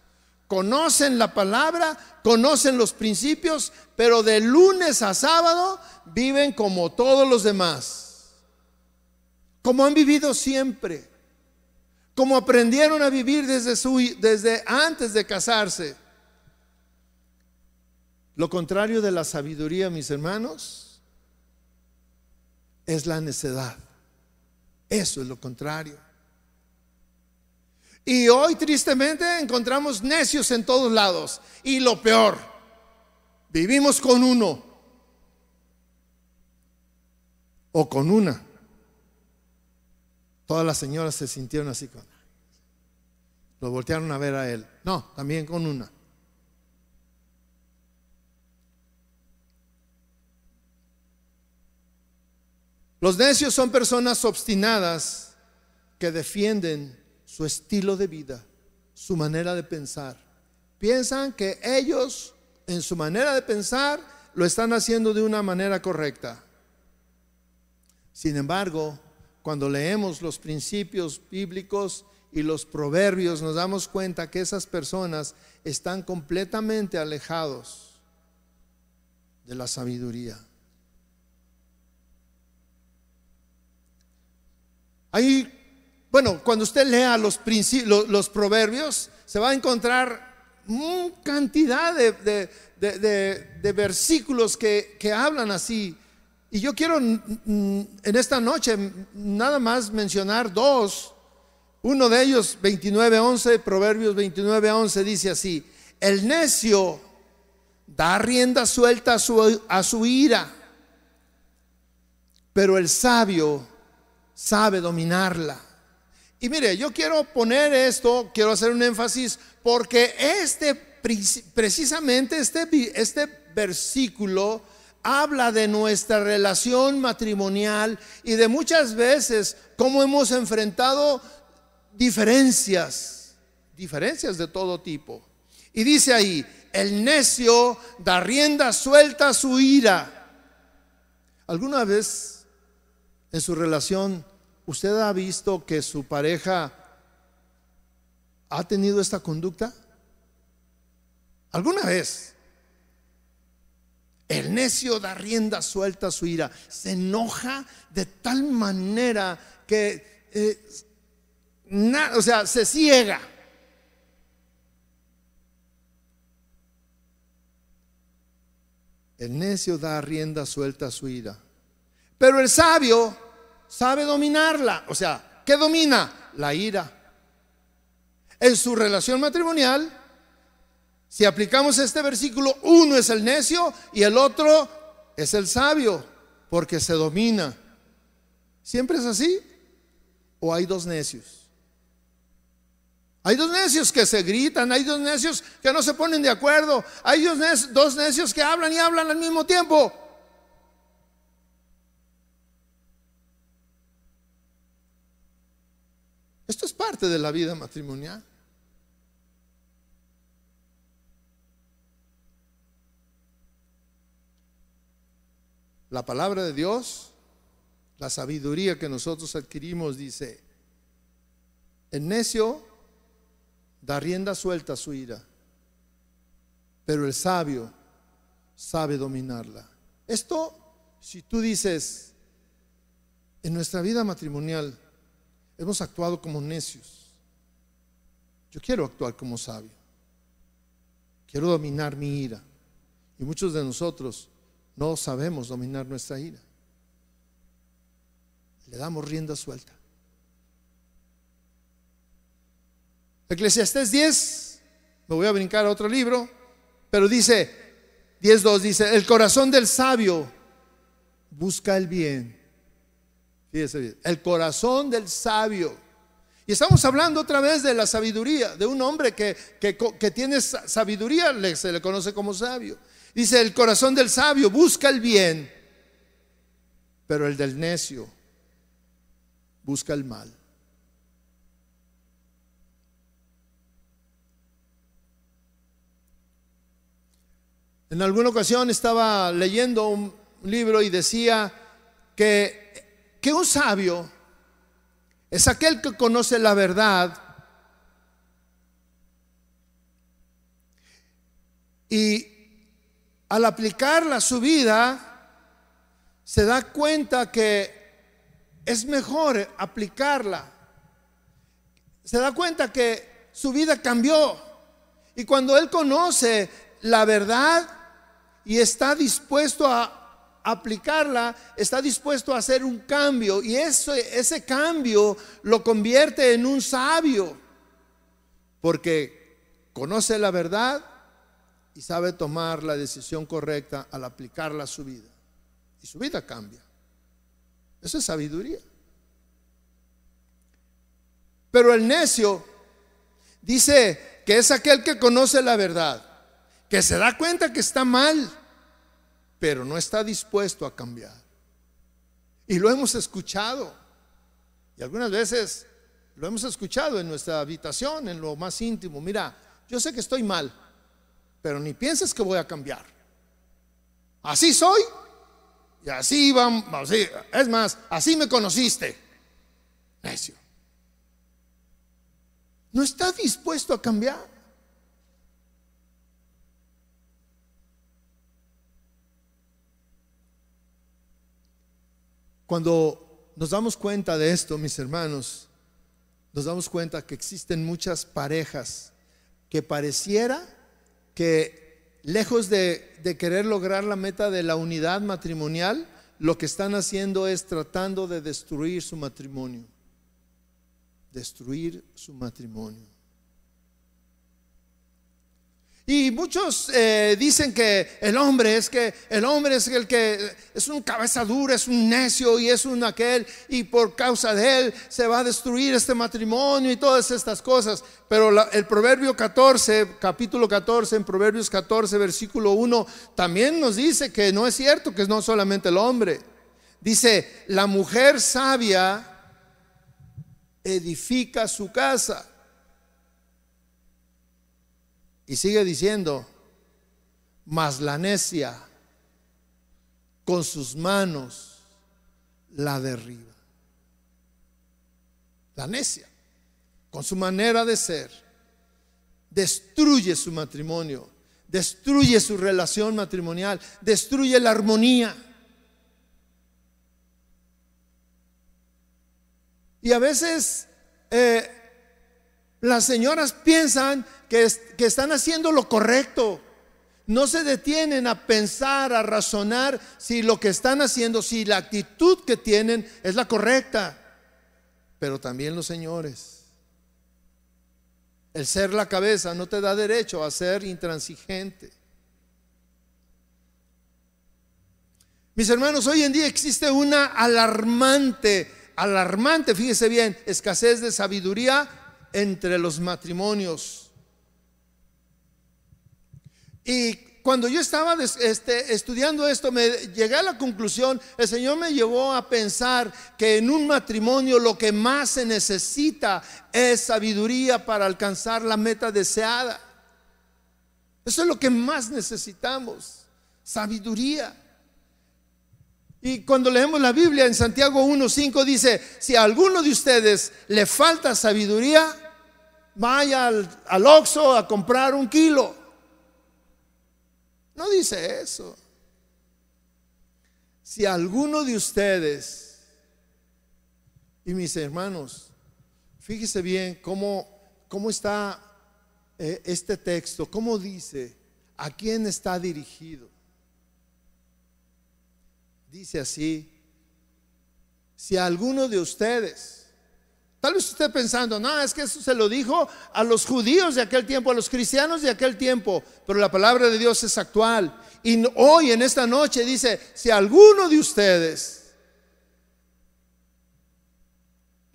Conocen la palabra, conocen los principios, pero de lunes a sábado viven como todos los demás. Como han vivido siempre. Como aprendieron a vivir desde, su, desde antes de casarse. Lo contrario de la sabiduría, mis hermanos, es la necedad. Eso es lo contrario. Y hoy tristemente encontramos necios en todos lados. Y lo peor, vivimos con uno o con una. Todas las señoras se sintieron así con... Lo voltearon a ver a él. No, también con una. Los necios son personas obstinadas que defienden su estilo de vida, su manera de pensar. Piensan que ellos, en su manera de pensar, lo están haciendo de una manera correcta. Sin embargo, cuando leemos los principios bíblicos y los proverbios, nos damos cuenta que esas personas están completamente alejados de la sabiduría. Hay bueno, cuando usted lea los, los, proverbios, se va a encontrar cantidad de, versículos que, que, hablan así. Y yo quiero en esta noche nada más mencionar dos. Uno de ellos, 29.11, Proverbios 29.11, dice así, el necio da rienda suelta a su, a su ira, pero el sabio sabe dominarla. Y mire, yo quiero poner esto, quiero hacer un énfasis, porque este, precisamente este, este versículo habla de nuestra relación matrimonial y de muchas veces cómo hemos enfrentado diferencias, diferencias de todo tipo. Y dice ahí, el necio da rienda suelta a su ira. ¿Alguna vez en su relación ¿Usted ha visto que su pareja ha tenido esta conducta? ¿Alguna vez? El necio da rienda suelta a su ira, se enoja de tal manera que, eh, o sea, se ciega. El necio da rienda suelta a su ira. Pero el sabio sabe dominarla. O sea, ¿qué domina? La ira. En su relación matrimonial, si aplicamos este versículo, uno es el necio y el otro es el sabio, porque se domina. ¿Siempre es así? ¿O hay dos necios? Hay dos necios que se gritan, hay dos necios que no se ponen de acuerdo, hay dos, necios que hablan y hablan al mismo tiempo. Esto es parte de la vida matrimonial. La palabra de Dios, la sabiduría que nosotros adquirimos dice, el necio da rienda suelta a su ira, pero el sabio sabe dominarla. Esto, si tú dices, en nuestra vida matrimonial hemos actuado como necios, yo quiero actuar como sabio, quiero dominar mi ira. Y muchos de nosotros no sabemos dominar nuestra ira. Le damos rienda suelta. Eclesiastés 10, me voy a brincar a otro libro, pero dice, 10.2 dice, el corazón del sabio busca el bien. Fíjese bien, el corazón del sabio. Y estamos hablando otra vez de la sabiduría, de un hombre que, que, tiene sabiduría, se le conoce como sabio. Dice, el corazón del sabio busca el bien, pero el del necio busca el mal. En alguna ocasión estaba leyendo un libro y decía que, que un sabio es aquel que conoce la verdad y al aplicarla a su vida, se da cuenta que es mejor aplicarla. Se da cuenta que su vida cambió. Y cuando él conoce la verdad y está dispuesto a aplicarla, está dispuesto a hacer un cambio. Y ese, ese cambio lo convierte en un sabio. Porque conoce la verdad y sabe tomar la decisión correcta al aplicarla a su vida. Y su vida cambia. Eso es sabiduría. Pero el necio dice que es aquel que conoce la verdad, que se da cuenta que está mal, pero no está dispuesto a cambiar. Y lo hemos escuchado. Y algunas veces lo hemos escuchado en nuestra habitación, en lo más íntimo. Mira, yo sé que estoy mal, pero ni pienses que voy a cambiar. Así soy y así vamos, es más, así me conociste. Necio. No está dispuesto a cambiar. Cuando nos damos cuenta de esto, mis hermanos, nos damos cuenta que existen muchas parejas que pareciera que lejos de, querer lograr la meta de la unidad matrimonial, lo que están haciendo es tratando de destruir su matrimonio. Destruir su matrimonio. Y muchos eh, dicen que el hombre es que el hombre es el que es un cabeza dura, es un necio y es un aquel y por causa de él se va a destruir este matrimonio y todas estas cosas. Pero el Proverbio 14, capítulo 14, en Proverbios 14, versículo 1, también nos dice que no es cierto que no solamente el hombre. Dice, la mujer sabia edifica su casa y sigue diciendo, mas la necia con sus manos la derriba. La necia, con su manera de ser, destruye su matrimonio, destruye su relación matrimonial, destruye la armonía. Y a veces eh, las señoras piensan que, están haciendo lo correcto. No se detienen a pensar, a razonar si lo que están haciendo, si la actitud que tienen es la correcta. Pero también los señores. El ser la cabeza no te da derecho a ser intransigente. Mis hermanos, hoy en día existe una alarmante, alarmante, fíjese bien, escasez de sabiduría entre los matrimonios. Y cuando yo estaba este, estudiando esto, me llegué a la conclusión, el Señor me llevó a pensar que en un matrimonio lo que más se necesita es sabiduría para alcanzar la meta deseada. Eso es lo que más necesitamos, sabiduría. Y cuando leemos la Biblia en Santiago 1.5 dice, si a alguno de ustedes le falta sabiduría, vaya al, al a comprar un kilo. No dice eso. Si alguno de ustedes, y mis hermanos, fíjese bien cómo, cómo está eh, este texto, cómo dice, a quién está dirigido. Dice así, si alguno de ustedes, Tal vez usted pensando, no, es que eso se lo dijo a los judíos de aquel tiempo, a los cristianos de aquel tiempo, pero la palabra de Dios es actual. Y hoy, en esta noche, dice, si alguno de ustedes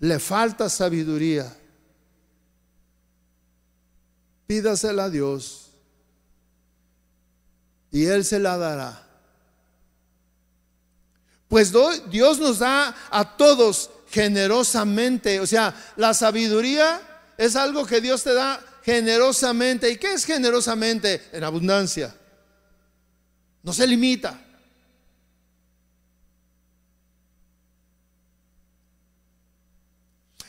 le falta sabiduría, pídasela a Dios y Él se la dará. Pues Dios nos da a todos generosamente. O sea, la sabiduría es algo que Dios te da generosamente. ¿Y qué es generosamente? En abundancia. No se limita.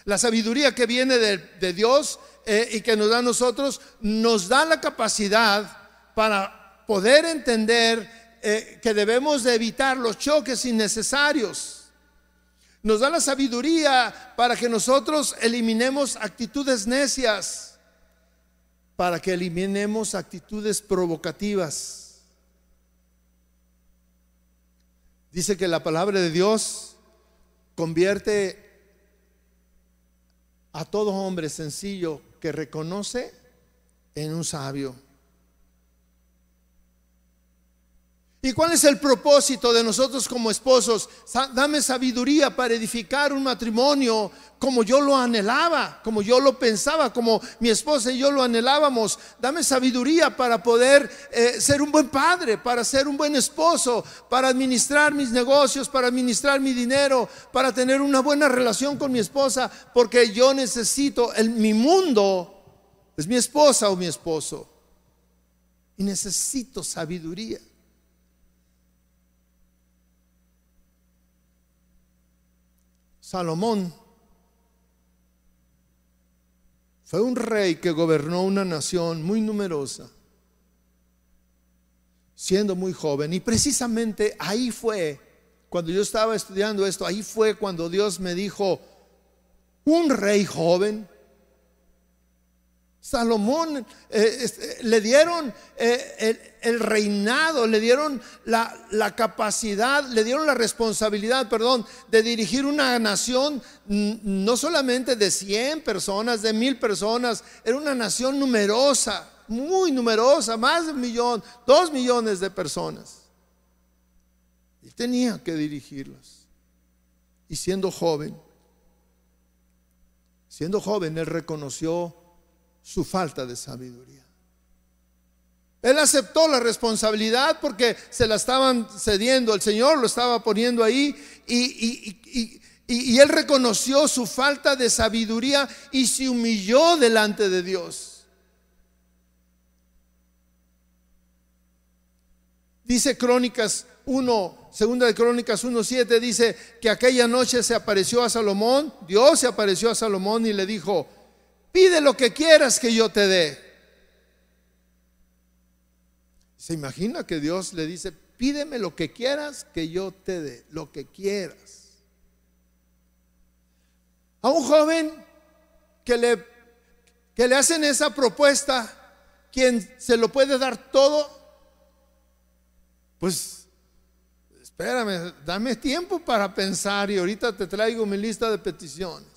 La sabiduría que viene de, Dios eh, y que nos da a nosotros nos da la capacidad para poder entender eh, que debemos de evitar los choques innecesarios. Nos da la sabiduría para que nosotros eliminemos actitudes necias, para que eliminemos actitudes provocativas. Dice que la palabra de Dios convierte a todo hombre sencillo que reconoce en un sabio. ¿Y cuál es el propósito de nosotros como esposos? Dame sabiduría para edificar un matrimonio como yo lo anhelaba, como yo lo pensaba, como mi esposa y yo lo anhelábamos. Dame sabiduría para poder eh, ser un buen padre, para ser un buen esposo, para administrar mis negocios, para administrar mi dinero, para tener una buena relación con mi esposa, porque yo necesito, el, mi mundo es mi esposa o mi esposo. Y necesito sabiduría. Salomón fue un rey que gobernó una nación muy numerosa, siendo muy joven. Y precisamente ahí fue, cuando yo estaba estudiando esto, ahí fue cuando Dios me dijo, un rey joven, Salomón eh, eh, le dieron eh, el, reinado, le dieron la, capacidad, le dieron la responsabilidad, perdón, de dirigir una nación no solamente de 100 personas, de mil personas, era una nación numerosa, muy numerosa, más de un millón, dos millones de personas. Y tenía que dirigirlas. Y siendo joven, siendo joven, él reconoció su falta de sabiduría. Él aceptó la responsabilidad porque se la estaban cediendo, el Señor lo estaba poniendo ahí y, y, él reconoció su falta de sabiduría y se humilló delante de Dios. Dice Crónicas 1, segunda de Crónicas 1.7, dice que aquella noche se apareció a Salomón, Dios se apareció a Salomón y le dijo, Pide lo que quieras que yo te dé. ¿Se imagina que Dios le dice, pídeme lo que quieras que yo te dé, lo que quieras? A un joven que le, que le hacen esa propuesta, quien se lo puede dar todo, pues espérame, dame tiempo para pensar y ahorita te traigo mi lista de peticiones.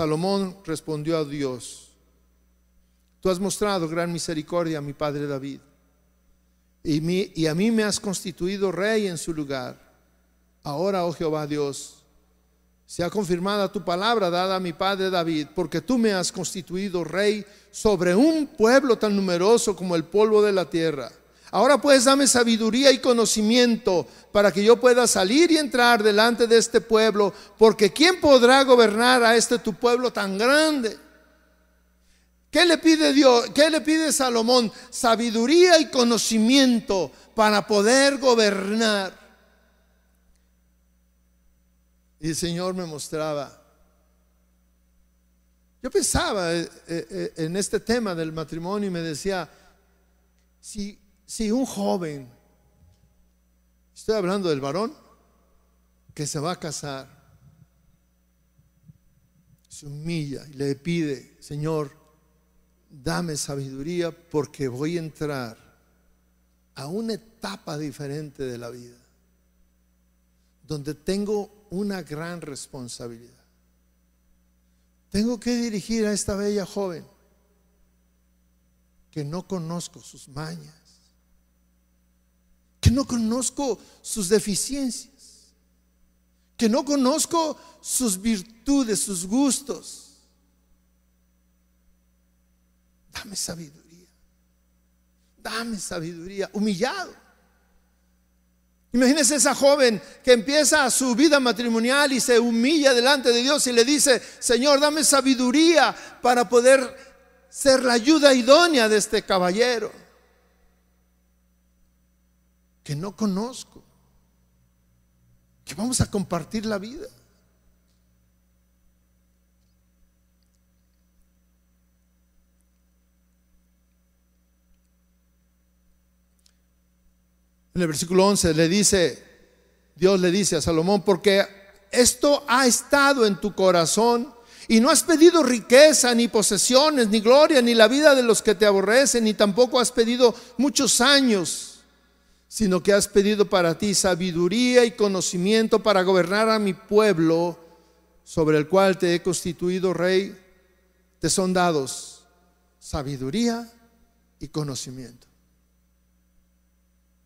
Salomón respondió a Dios, tú has mostrado gran misericordia a mi padre David, y, a mí me has constituido rey en su lugar. Ahora, oh Jehová Dios, sea confirmada tu palabra dada a mi padre David, porque tú me has constituido rey sobre un pueblo tan numeroso como el polvo de la tierra. Ahora pues dame sabiduría y conocimiento para que yo pueda salir y entrar delante de este pueblo, porque ¿quién podrá gobernar a este tu pueblo tan grande? ¿Qué le pide Dios? ¿Qué le pide Salomón? Sabiduría y conocimiento para poder gobernar. Y el Señor me mostraba. Yo pensaba eh, eh, eh, en este tema del matrimonio y me decía, si, si un joven, estoy hablando del varón, que se va a casar, se humilla y le pide, Señor, dame sabiduría porque voy a entrar a una etapa diferente de la vida, donde tengo una gran responsabilidad. Tengo que dirigir a esta bella joven que no conozco sus mañas, que no conozco sus deficiencias, que no conozco sus virtudes, sus gustos. Dame sabiduría, dame sabiduría, humillado. Imagínese esa joven que empieza su vida matrimonial y se humilla delante de Dios y le dice, Señor, dame sabiduría para poder ser la ayuda idónea de este caballero que no conozco, que vamos a compartir la vida. En el versículo 11 le dice, Dios le dice a Salomón, porque esto ha estado en tu corazón y no has pedido riqueza, ni posesiones, ni gloria, ni la vida de los que te aborrecen, ni tampoco has pedido muchos años, sino que has pedido para ti sabiduría y conocimiento para gobernar a mi pueblo, sobre el cual te he constituido rey. Te son dados sabiduría y conocimiento.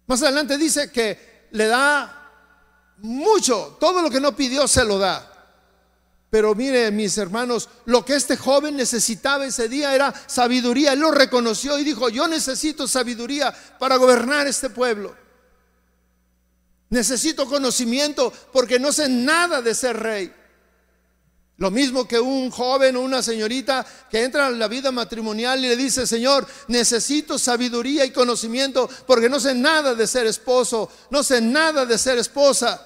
Más adelante dice que le da mucho, todo lo que no pidió se lo da. Pero mire, mis hermanos, lo que este joven necesitaba ese día era sabiduría. Él lo reconoció y dijo, yo necesito sabiduría para gobernar este pueblo. Necesito conocimiento porque no sé nada de ser rey. Lo mismo que un joven o una señorita que entra en la vida matrimonial y le dice, Señor, necesito sabiduría y conocimiento porque no sé nada de ser esposo, no sé nada de ser esposa.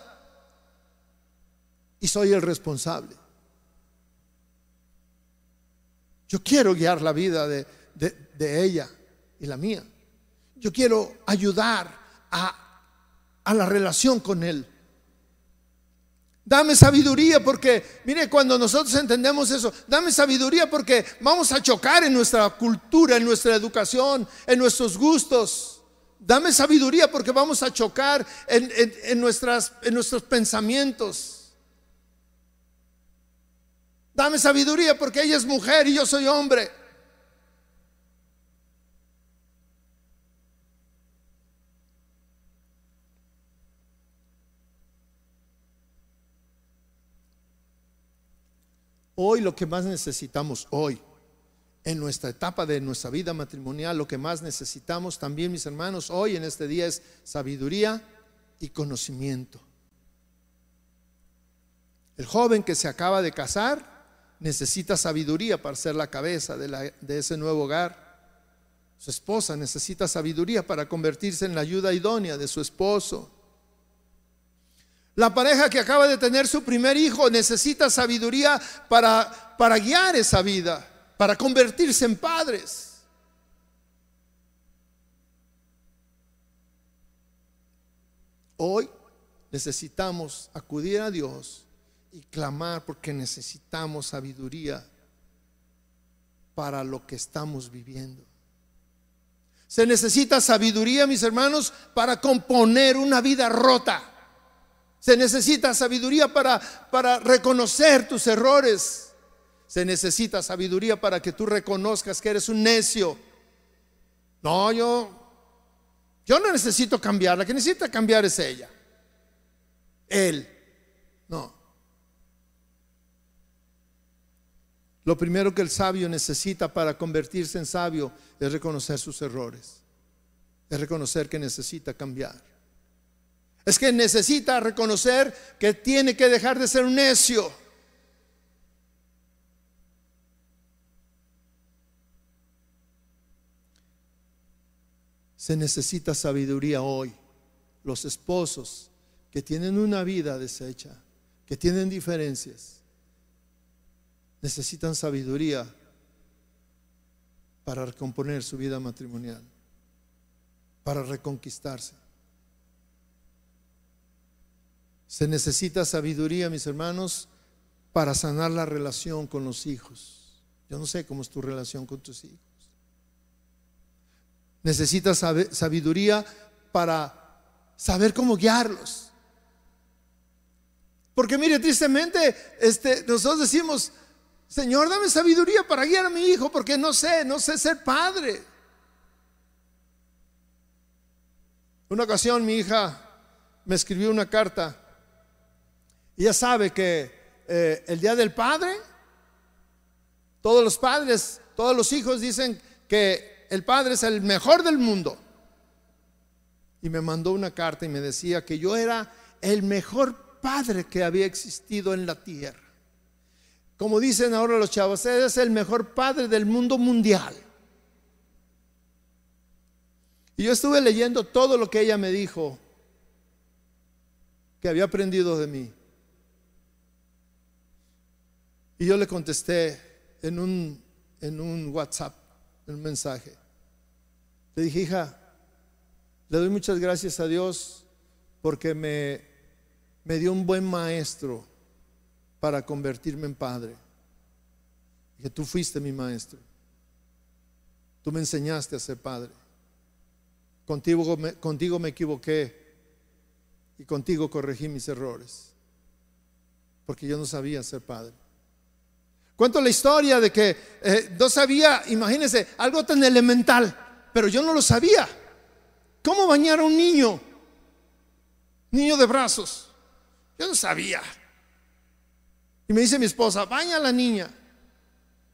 Y soy el responsable. Yo quiero guiar la vida de, de, ella y la mía. Yo quiero ayudar a, a la relación con él. Dame sabiduría porque, mire, cuando nosotros entendemos eso, dame sabiduría porque vamos a chocar en nuestra cultura, en nuestra educación, en nuestros gustos. Dame sabiduría porque vamos a chocar en, nuestras, en nuestros pensamientos. Dame sabiduría porque ella es mujer y yo soy hombre. Hoy lo que más necesitamos, hoy, en nuestra etapa de nuestra vida matrimonial, lo que más necesitamos también, mis hermanos, hoy en este día es sabiduría y conocimiento. El joven que se acaba de casar necesita sabiduría para ser la cabeza de, ese nuevo hogar. Su esposa necesita sabiduría para convertirse en la ayuda idónea de su esposo. La pareja que acaba de tener su primer hijo necesita sabiduría para, para guiar esa vida, para convertirse en padres. Hoy necesitamos acudir a Dios y clamar porque necesitamos sabiduría para lo que estamos viviendo. Se necesita sabiduría, mis hermanos, para componer una vida rota. Se necesita sabiduría para, para reconocer tus errores. Se necesita sabiduría para que tú reconozcas que eres un necio. No, yo, yo no necesito cambiar. La que necesita cambiar es ella. Él. No. Lo primero que el sabio necesita para convertirse en sabio es reconocer sus errores, es reconocer que necesita cambiar. Es que necesita reconocer que tiene que dejar de ser un necio. Se necesita sabiduría hoy. Los esposos que tienen una vida deshecha, que tienen diferencias, necesitan sabiduría para recomponer su vida matrimonial, para reconquistarse. Se necesita sabiduría, mis hermanos, para sanar la relación con los hijos. Yo no sé cómo es tu relación con tus hijos. Necesitas sabiduría para saber cómo guiarlos. Porque mire, tristemente, este, nosotros decimos, Señor, dame sabiduría para guiar a mi hijo, porque no sé, no sé ser padre. Una ocasión mi hija me escribió una carta ya sabe que eh, el día del padre, todos los padres, todos los hijos dicen que el padre es el mejor del mundo. Y me mandó una carta y me decía que yo era el mejor padre que había existido en la tierra. Como dicen ahora los chavos, es el mejor padre del mundo mundial. Y yo estuve leyendo todo lo que ella me dijo que había aprendido de mí. Y yo le contesté en un, en un WhatsApp, en un mensaje. Le dije, hija, le doy muchas gracias a Dios porque me, me dio un buen maestro para convertirme en padre. Dije, tú fuiste mi maestro. Tú me enseñaste a ser padre. Contigo me, contigo me equivoqué y contigo corregí mis errores. Porque yo no sabía ser padre. Cuento la historia de que eh, no sabía, imagínense, algo tan elemental, pero yo no lo sabía. ¿Cómo bañar a un niño? Niño de brazos. Yo no sabía. Y me dice mi esposa, baña a la niña.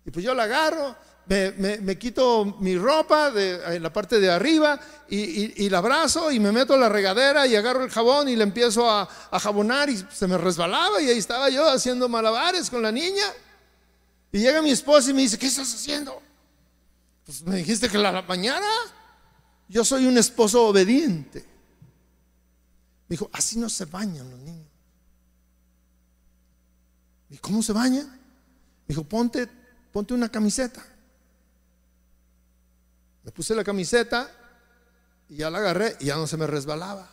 Y pues yo la agarro, me, quito mi ropa de, en la parte de arriba y, la abrazo y me meto a la regadera y agarro el jabón y le empiezo a, a jabonar y se me resbalaba y ahí estaba yo haciendo malabares con la niña. Y llega mi esposa y me dice, ¿qué estás haciendo? Pues me dijiste que la bañara. Yo soy un esposo obediente. Me dijo, así no se bañan los niños. ¿Y cómo se baña? Dijo, ponte, ponte una camiseta. Me puse la camiseta y ya la agarré y ya no se me resbalaba.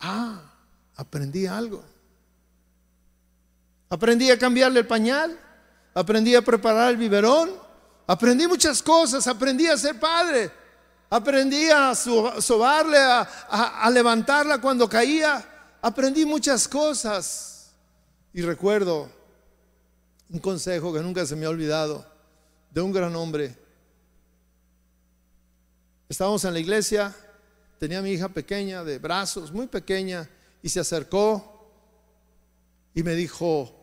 Ah, aprendí algo. Aprendí a cambiarle el pañal aprendí a preparar el biberón, aprendí muchas cosas, aprendí a ser padre, aprendí a sobarle, a, levantarla cuando caía, aprendí muchas cosas. Y recuerdo un consejo que nunca se me ha olvidado de un gran hombre. Estábamos en la iglesia, tenía mi hija pequeña, de brazos, muy pequeña, y se acercó y me dijo,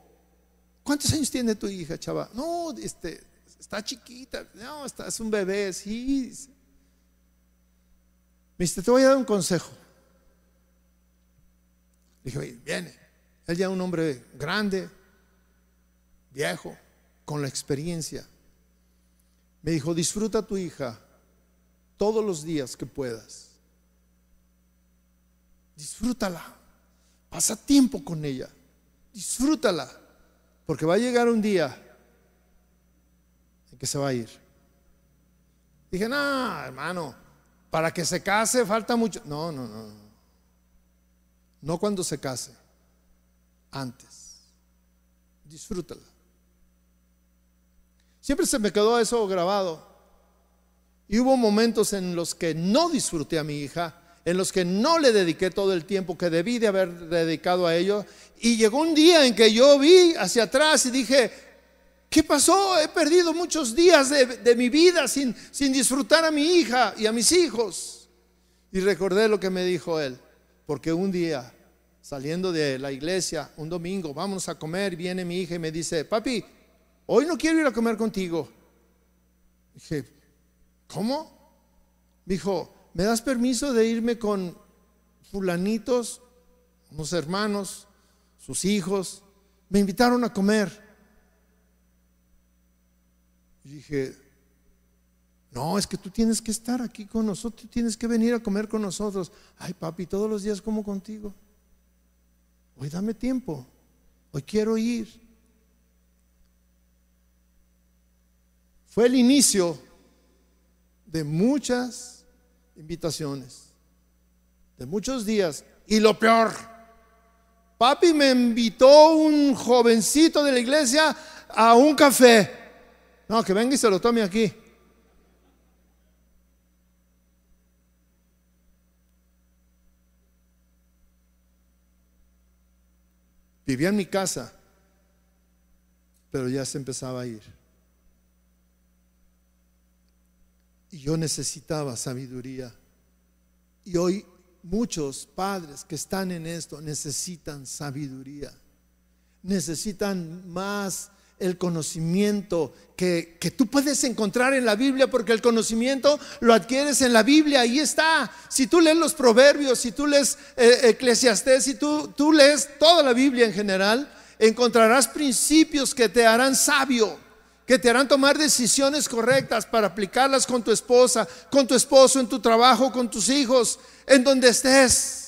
¿Cuántos años tiene tu hija, chava? No, este, está chiquita. No, está, es un bebé, sí. Me dice, te voy a dar un consejo. Dije, viene. Él ya es un hombre grande, viejo, con la experiencia. Me dijo, disfruta a tu hija todos los días que puedas. Disfrútala. Pasa tiempo con ella. Disfrútala. Porque va a llegar un día en que se va a ir. Dije, no, hermano, para que se case falta mucho. No, no, no. No cuando se case, antes. Disfrútala. Siempre se me quedó eso grabado. Y hubo momentos en los que no disfruté a mi hija en los que no le dediqué todo el tiempo que debí de haber dedicado a ello. Y llegó un día en que yo vi hacia atrás y dije, ¿qué pasó? He perdido muchos días de, mi vida sin, sin disfrutar a mi hija y a mis hijos. Y recordé lo que me dijo él, porque un día, saliendo de la iglesia, un domingo, vamos a comer, viene mi hija y me dice, papi, hoy no quiero ir a comer contigo. Dije, ¿cómo? Dijo, ¿me das permiso de irme con fulanitos, unos hermanos, sus hijos? Me invitaron a comer. Y dije, no, es que tú tienes que estar aquí con nosotros, tienes que venir a comer con nosotros. Ay, papi, todos los días como contigo. Hoy dame tiempo, hoy quiero ir. Fue el inicio de muchas invitaciones, de muchos días. Y lo peor, papi me invitó un jovencito de la iglesia a un café. No, que venga y se lo tome aquí. Vivía en mi casa, pero ya se empezaba a ir. Y yo necesitaba sabiduría. Y hoy muchos padres que están en esto necesitan sabiduría. Necesitan más el conocimiento que, tú puedes encontrar en la Biblia, porque el conocimiento lo adquieres en la Biblia, ahí está. Si tú lees los proverbios, si tú lees eh, Eclesiastés, si tú, tú lees toda la Biblia en general, encontrarás principios que te harán sabio, que te harán tomar decisiones correctas para aplicarlas con tu esposa, con tu esposo, en tu trabajo, con tus hijos, en donde estés.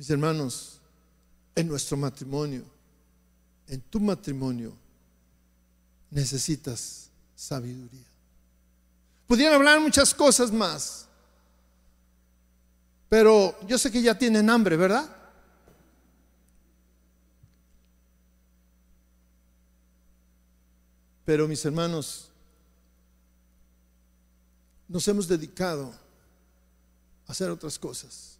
Mis hermanos, en nuestro matrimonio, en tu matrimonio, necesitas sabiduría. Pudieran hablar muchas cosas más, pero yo sé que ya tienen hambre, ¿verdad? Pero mis hermanos, nos hemos dedicado a hacer otras cosas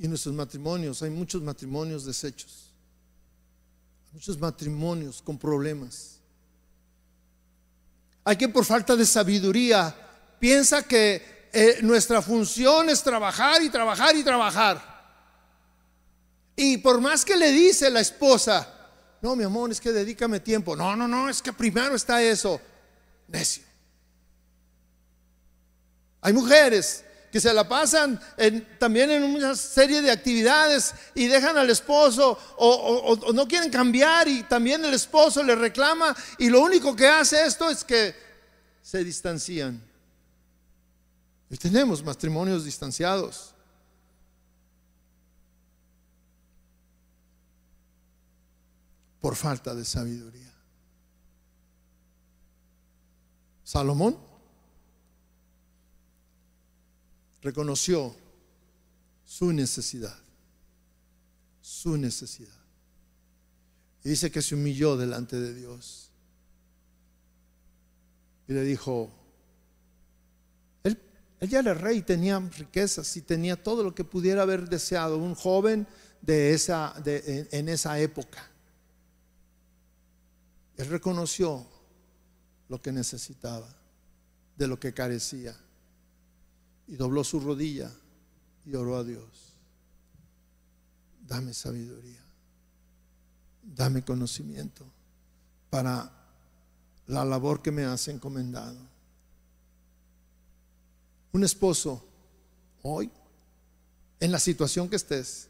y nuestros matrimonios. Hay muchos matrimonios deshechos, muchos matrimonios con problemas. Hay que por falta de sabiduría piensa que eh, nuestra función es trabajar y trabajar y trabajar. Y por más que le dice la esposa, no, mi amor, es que dedícame tiempo. No, no, no, es que primero está eso. Necio. Hay mujeres que se la pasan también en una serie de actividades y dejan al esposo o, no quieren cambiar y también el esposo le reclama y lo único que hace esto es que se distancian. Y tenemos matrimonios distanciados. Por falta de sabiduría. Salomón reconoció su necesidad, su necesidad. Y dice que se humilló delante de Dios. Y le dijo, él, ya era rey, tenía riquezas y tenía todo lo que pudiera haber deseado un joven de esa, de, en esa época. Él reconoció lo que necesitaba, de lo que carecía y dobló su rodilla y oró a Dios. Dame sabiduría, dame conocimiento para la labor que me has encomendado. Un esposo, hoy, en la situación que estés,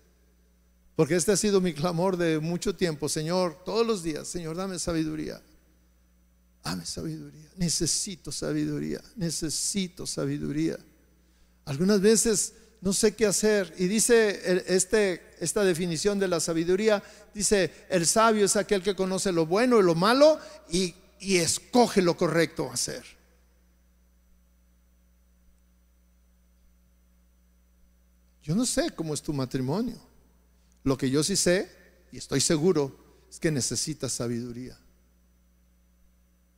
porque este ha sido mi clamor de mucho tiempo, Señor, todos los días, Señor, dame sabiduría. Dame sabiduría. Necesito sabiduría. Necesito sabiduría. Algunas veces no sé qué hacer. Y dice este, esta definición de la sabiduría, dice, el sabio es aquel que conoce lo bueno y lo malo y, y escoge lo correcto hacer. Yo no sé cómo es tu matrimonio. Lo que yo sí sé, y estoy seguro, es que necesitas sabiduría.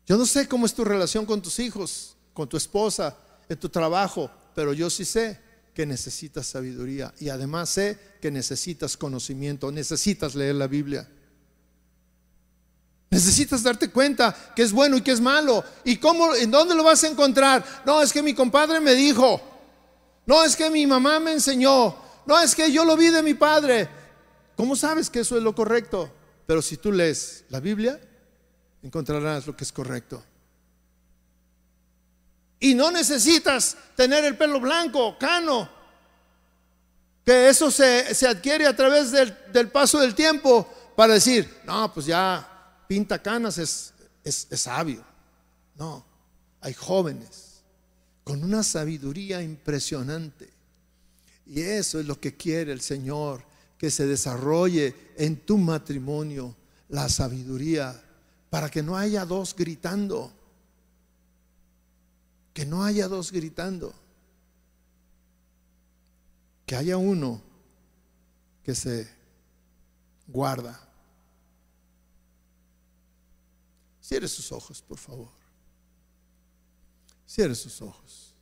Yo no sé cómo es tu relación con tus hijos, con tu esposa, en tu trabajo pero yo sí sé que necesitas sabiduría y además sé que necesitas conocimiento, necesitas leer la Biblia. Necesitas darte cuenta que es bueno y que es malo. ¿Y cómo, en dónde lo vas a encontrar? No, es que mi compadre me dijo. No, es que mi mamá me enseñó. no es que yo lo vi de mi padre. ¿Cómo sabes que eso es lo correcto? Pero si tú lees la Biblia, encontrarás lo que es correcto. Y no necesitas tener el pelo blanco, cano, que eso se, adquiere a través del, del, paso del tiempo para decir, no, pues ya pinta canas es, es, es sabio. No, hay jóvenes con una sabiduría impresionante. Y eso es lo que quiere el Señor, que se desarrolle en tu matrimonio la sabiduría, para que no haya dos gritando, que no haya dos gritando, que haya uno que se guarda. Cierre sus ojos, por favor. Cierre sus ojos.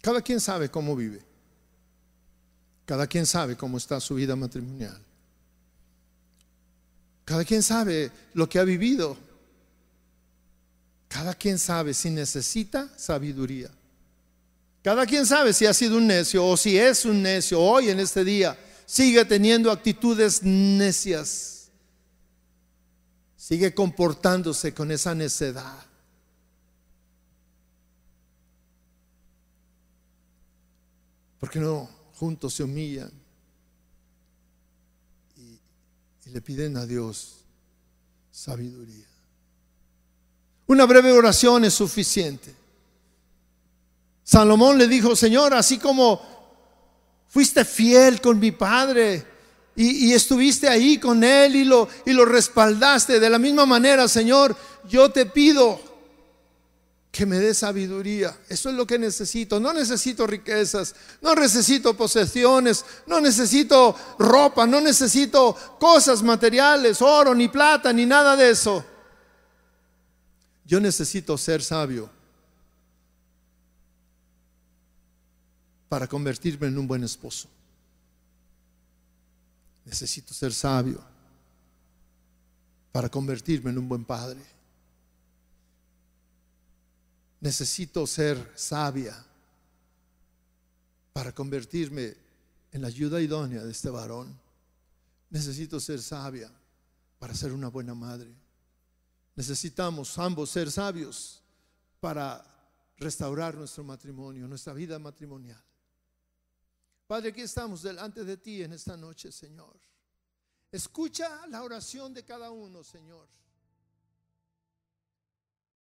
Cada quien sabe cómo vive. Cada quien sabe cómo está su vida matrimonial. Cada quien sabe lo que ha vivido. Cada quien sabe si necesita sabiduría. Cada quien sabe si ha sido un necio o si es un necio hoy en este día sigue teniendo actitudes necias, sigue comportándose con esa necedad. porque no juntos se humillan y, y le piden a Dios sabiduría? Una breve oración es suficiente. Salomón le dijo, Señor, así como Fuiste fiel con mi padre y, estuviste ahí con él y lo, y lo respaldaste. De la misma manera, Señor, yo te pido que me dé sabiduría. Eso es lo que necesito. No necesito riquezas, no necesito posesiones, no necesito ropa, no necesito cosas materiales, oro, ni plata, ni nada de eso. Yo necesito ser sabio para convertirme en un buen esposo. Necesito ser sabio para convertirme en un buen padre. Necesito ser sabia para convertirme en la ayuda idónea de este varón. Necesito ser sabia para ser una buena madre. Necesitamos ambos ser sabios para restaurar nuestro matrimonio, nuestra vida matrimonial. Padre, aquí estamos delante de ti en esta noche, Señor. Escucha la oración de cada uno, Señor.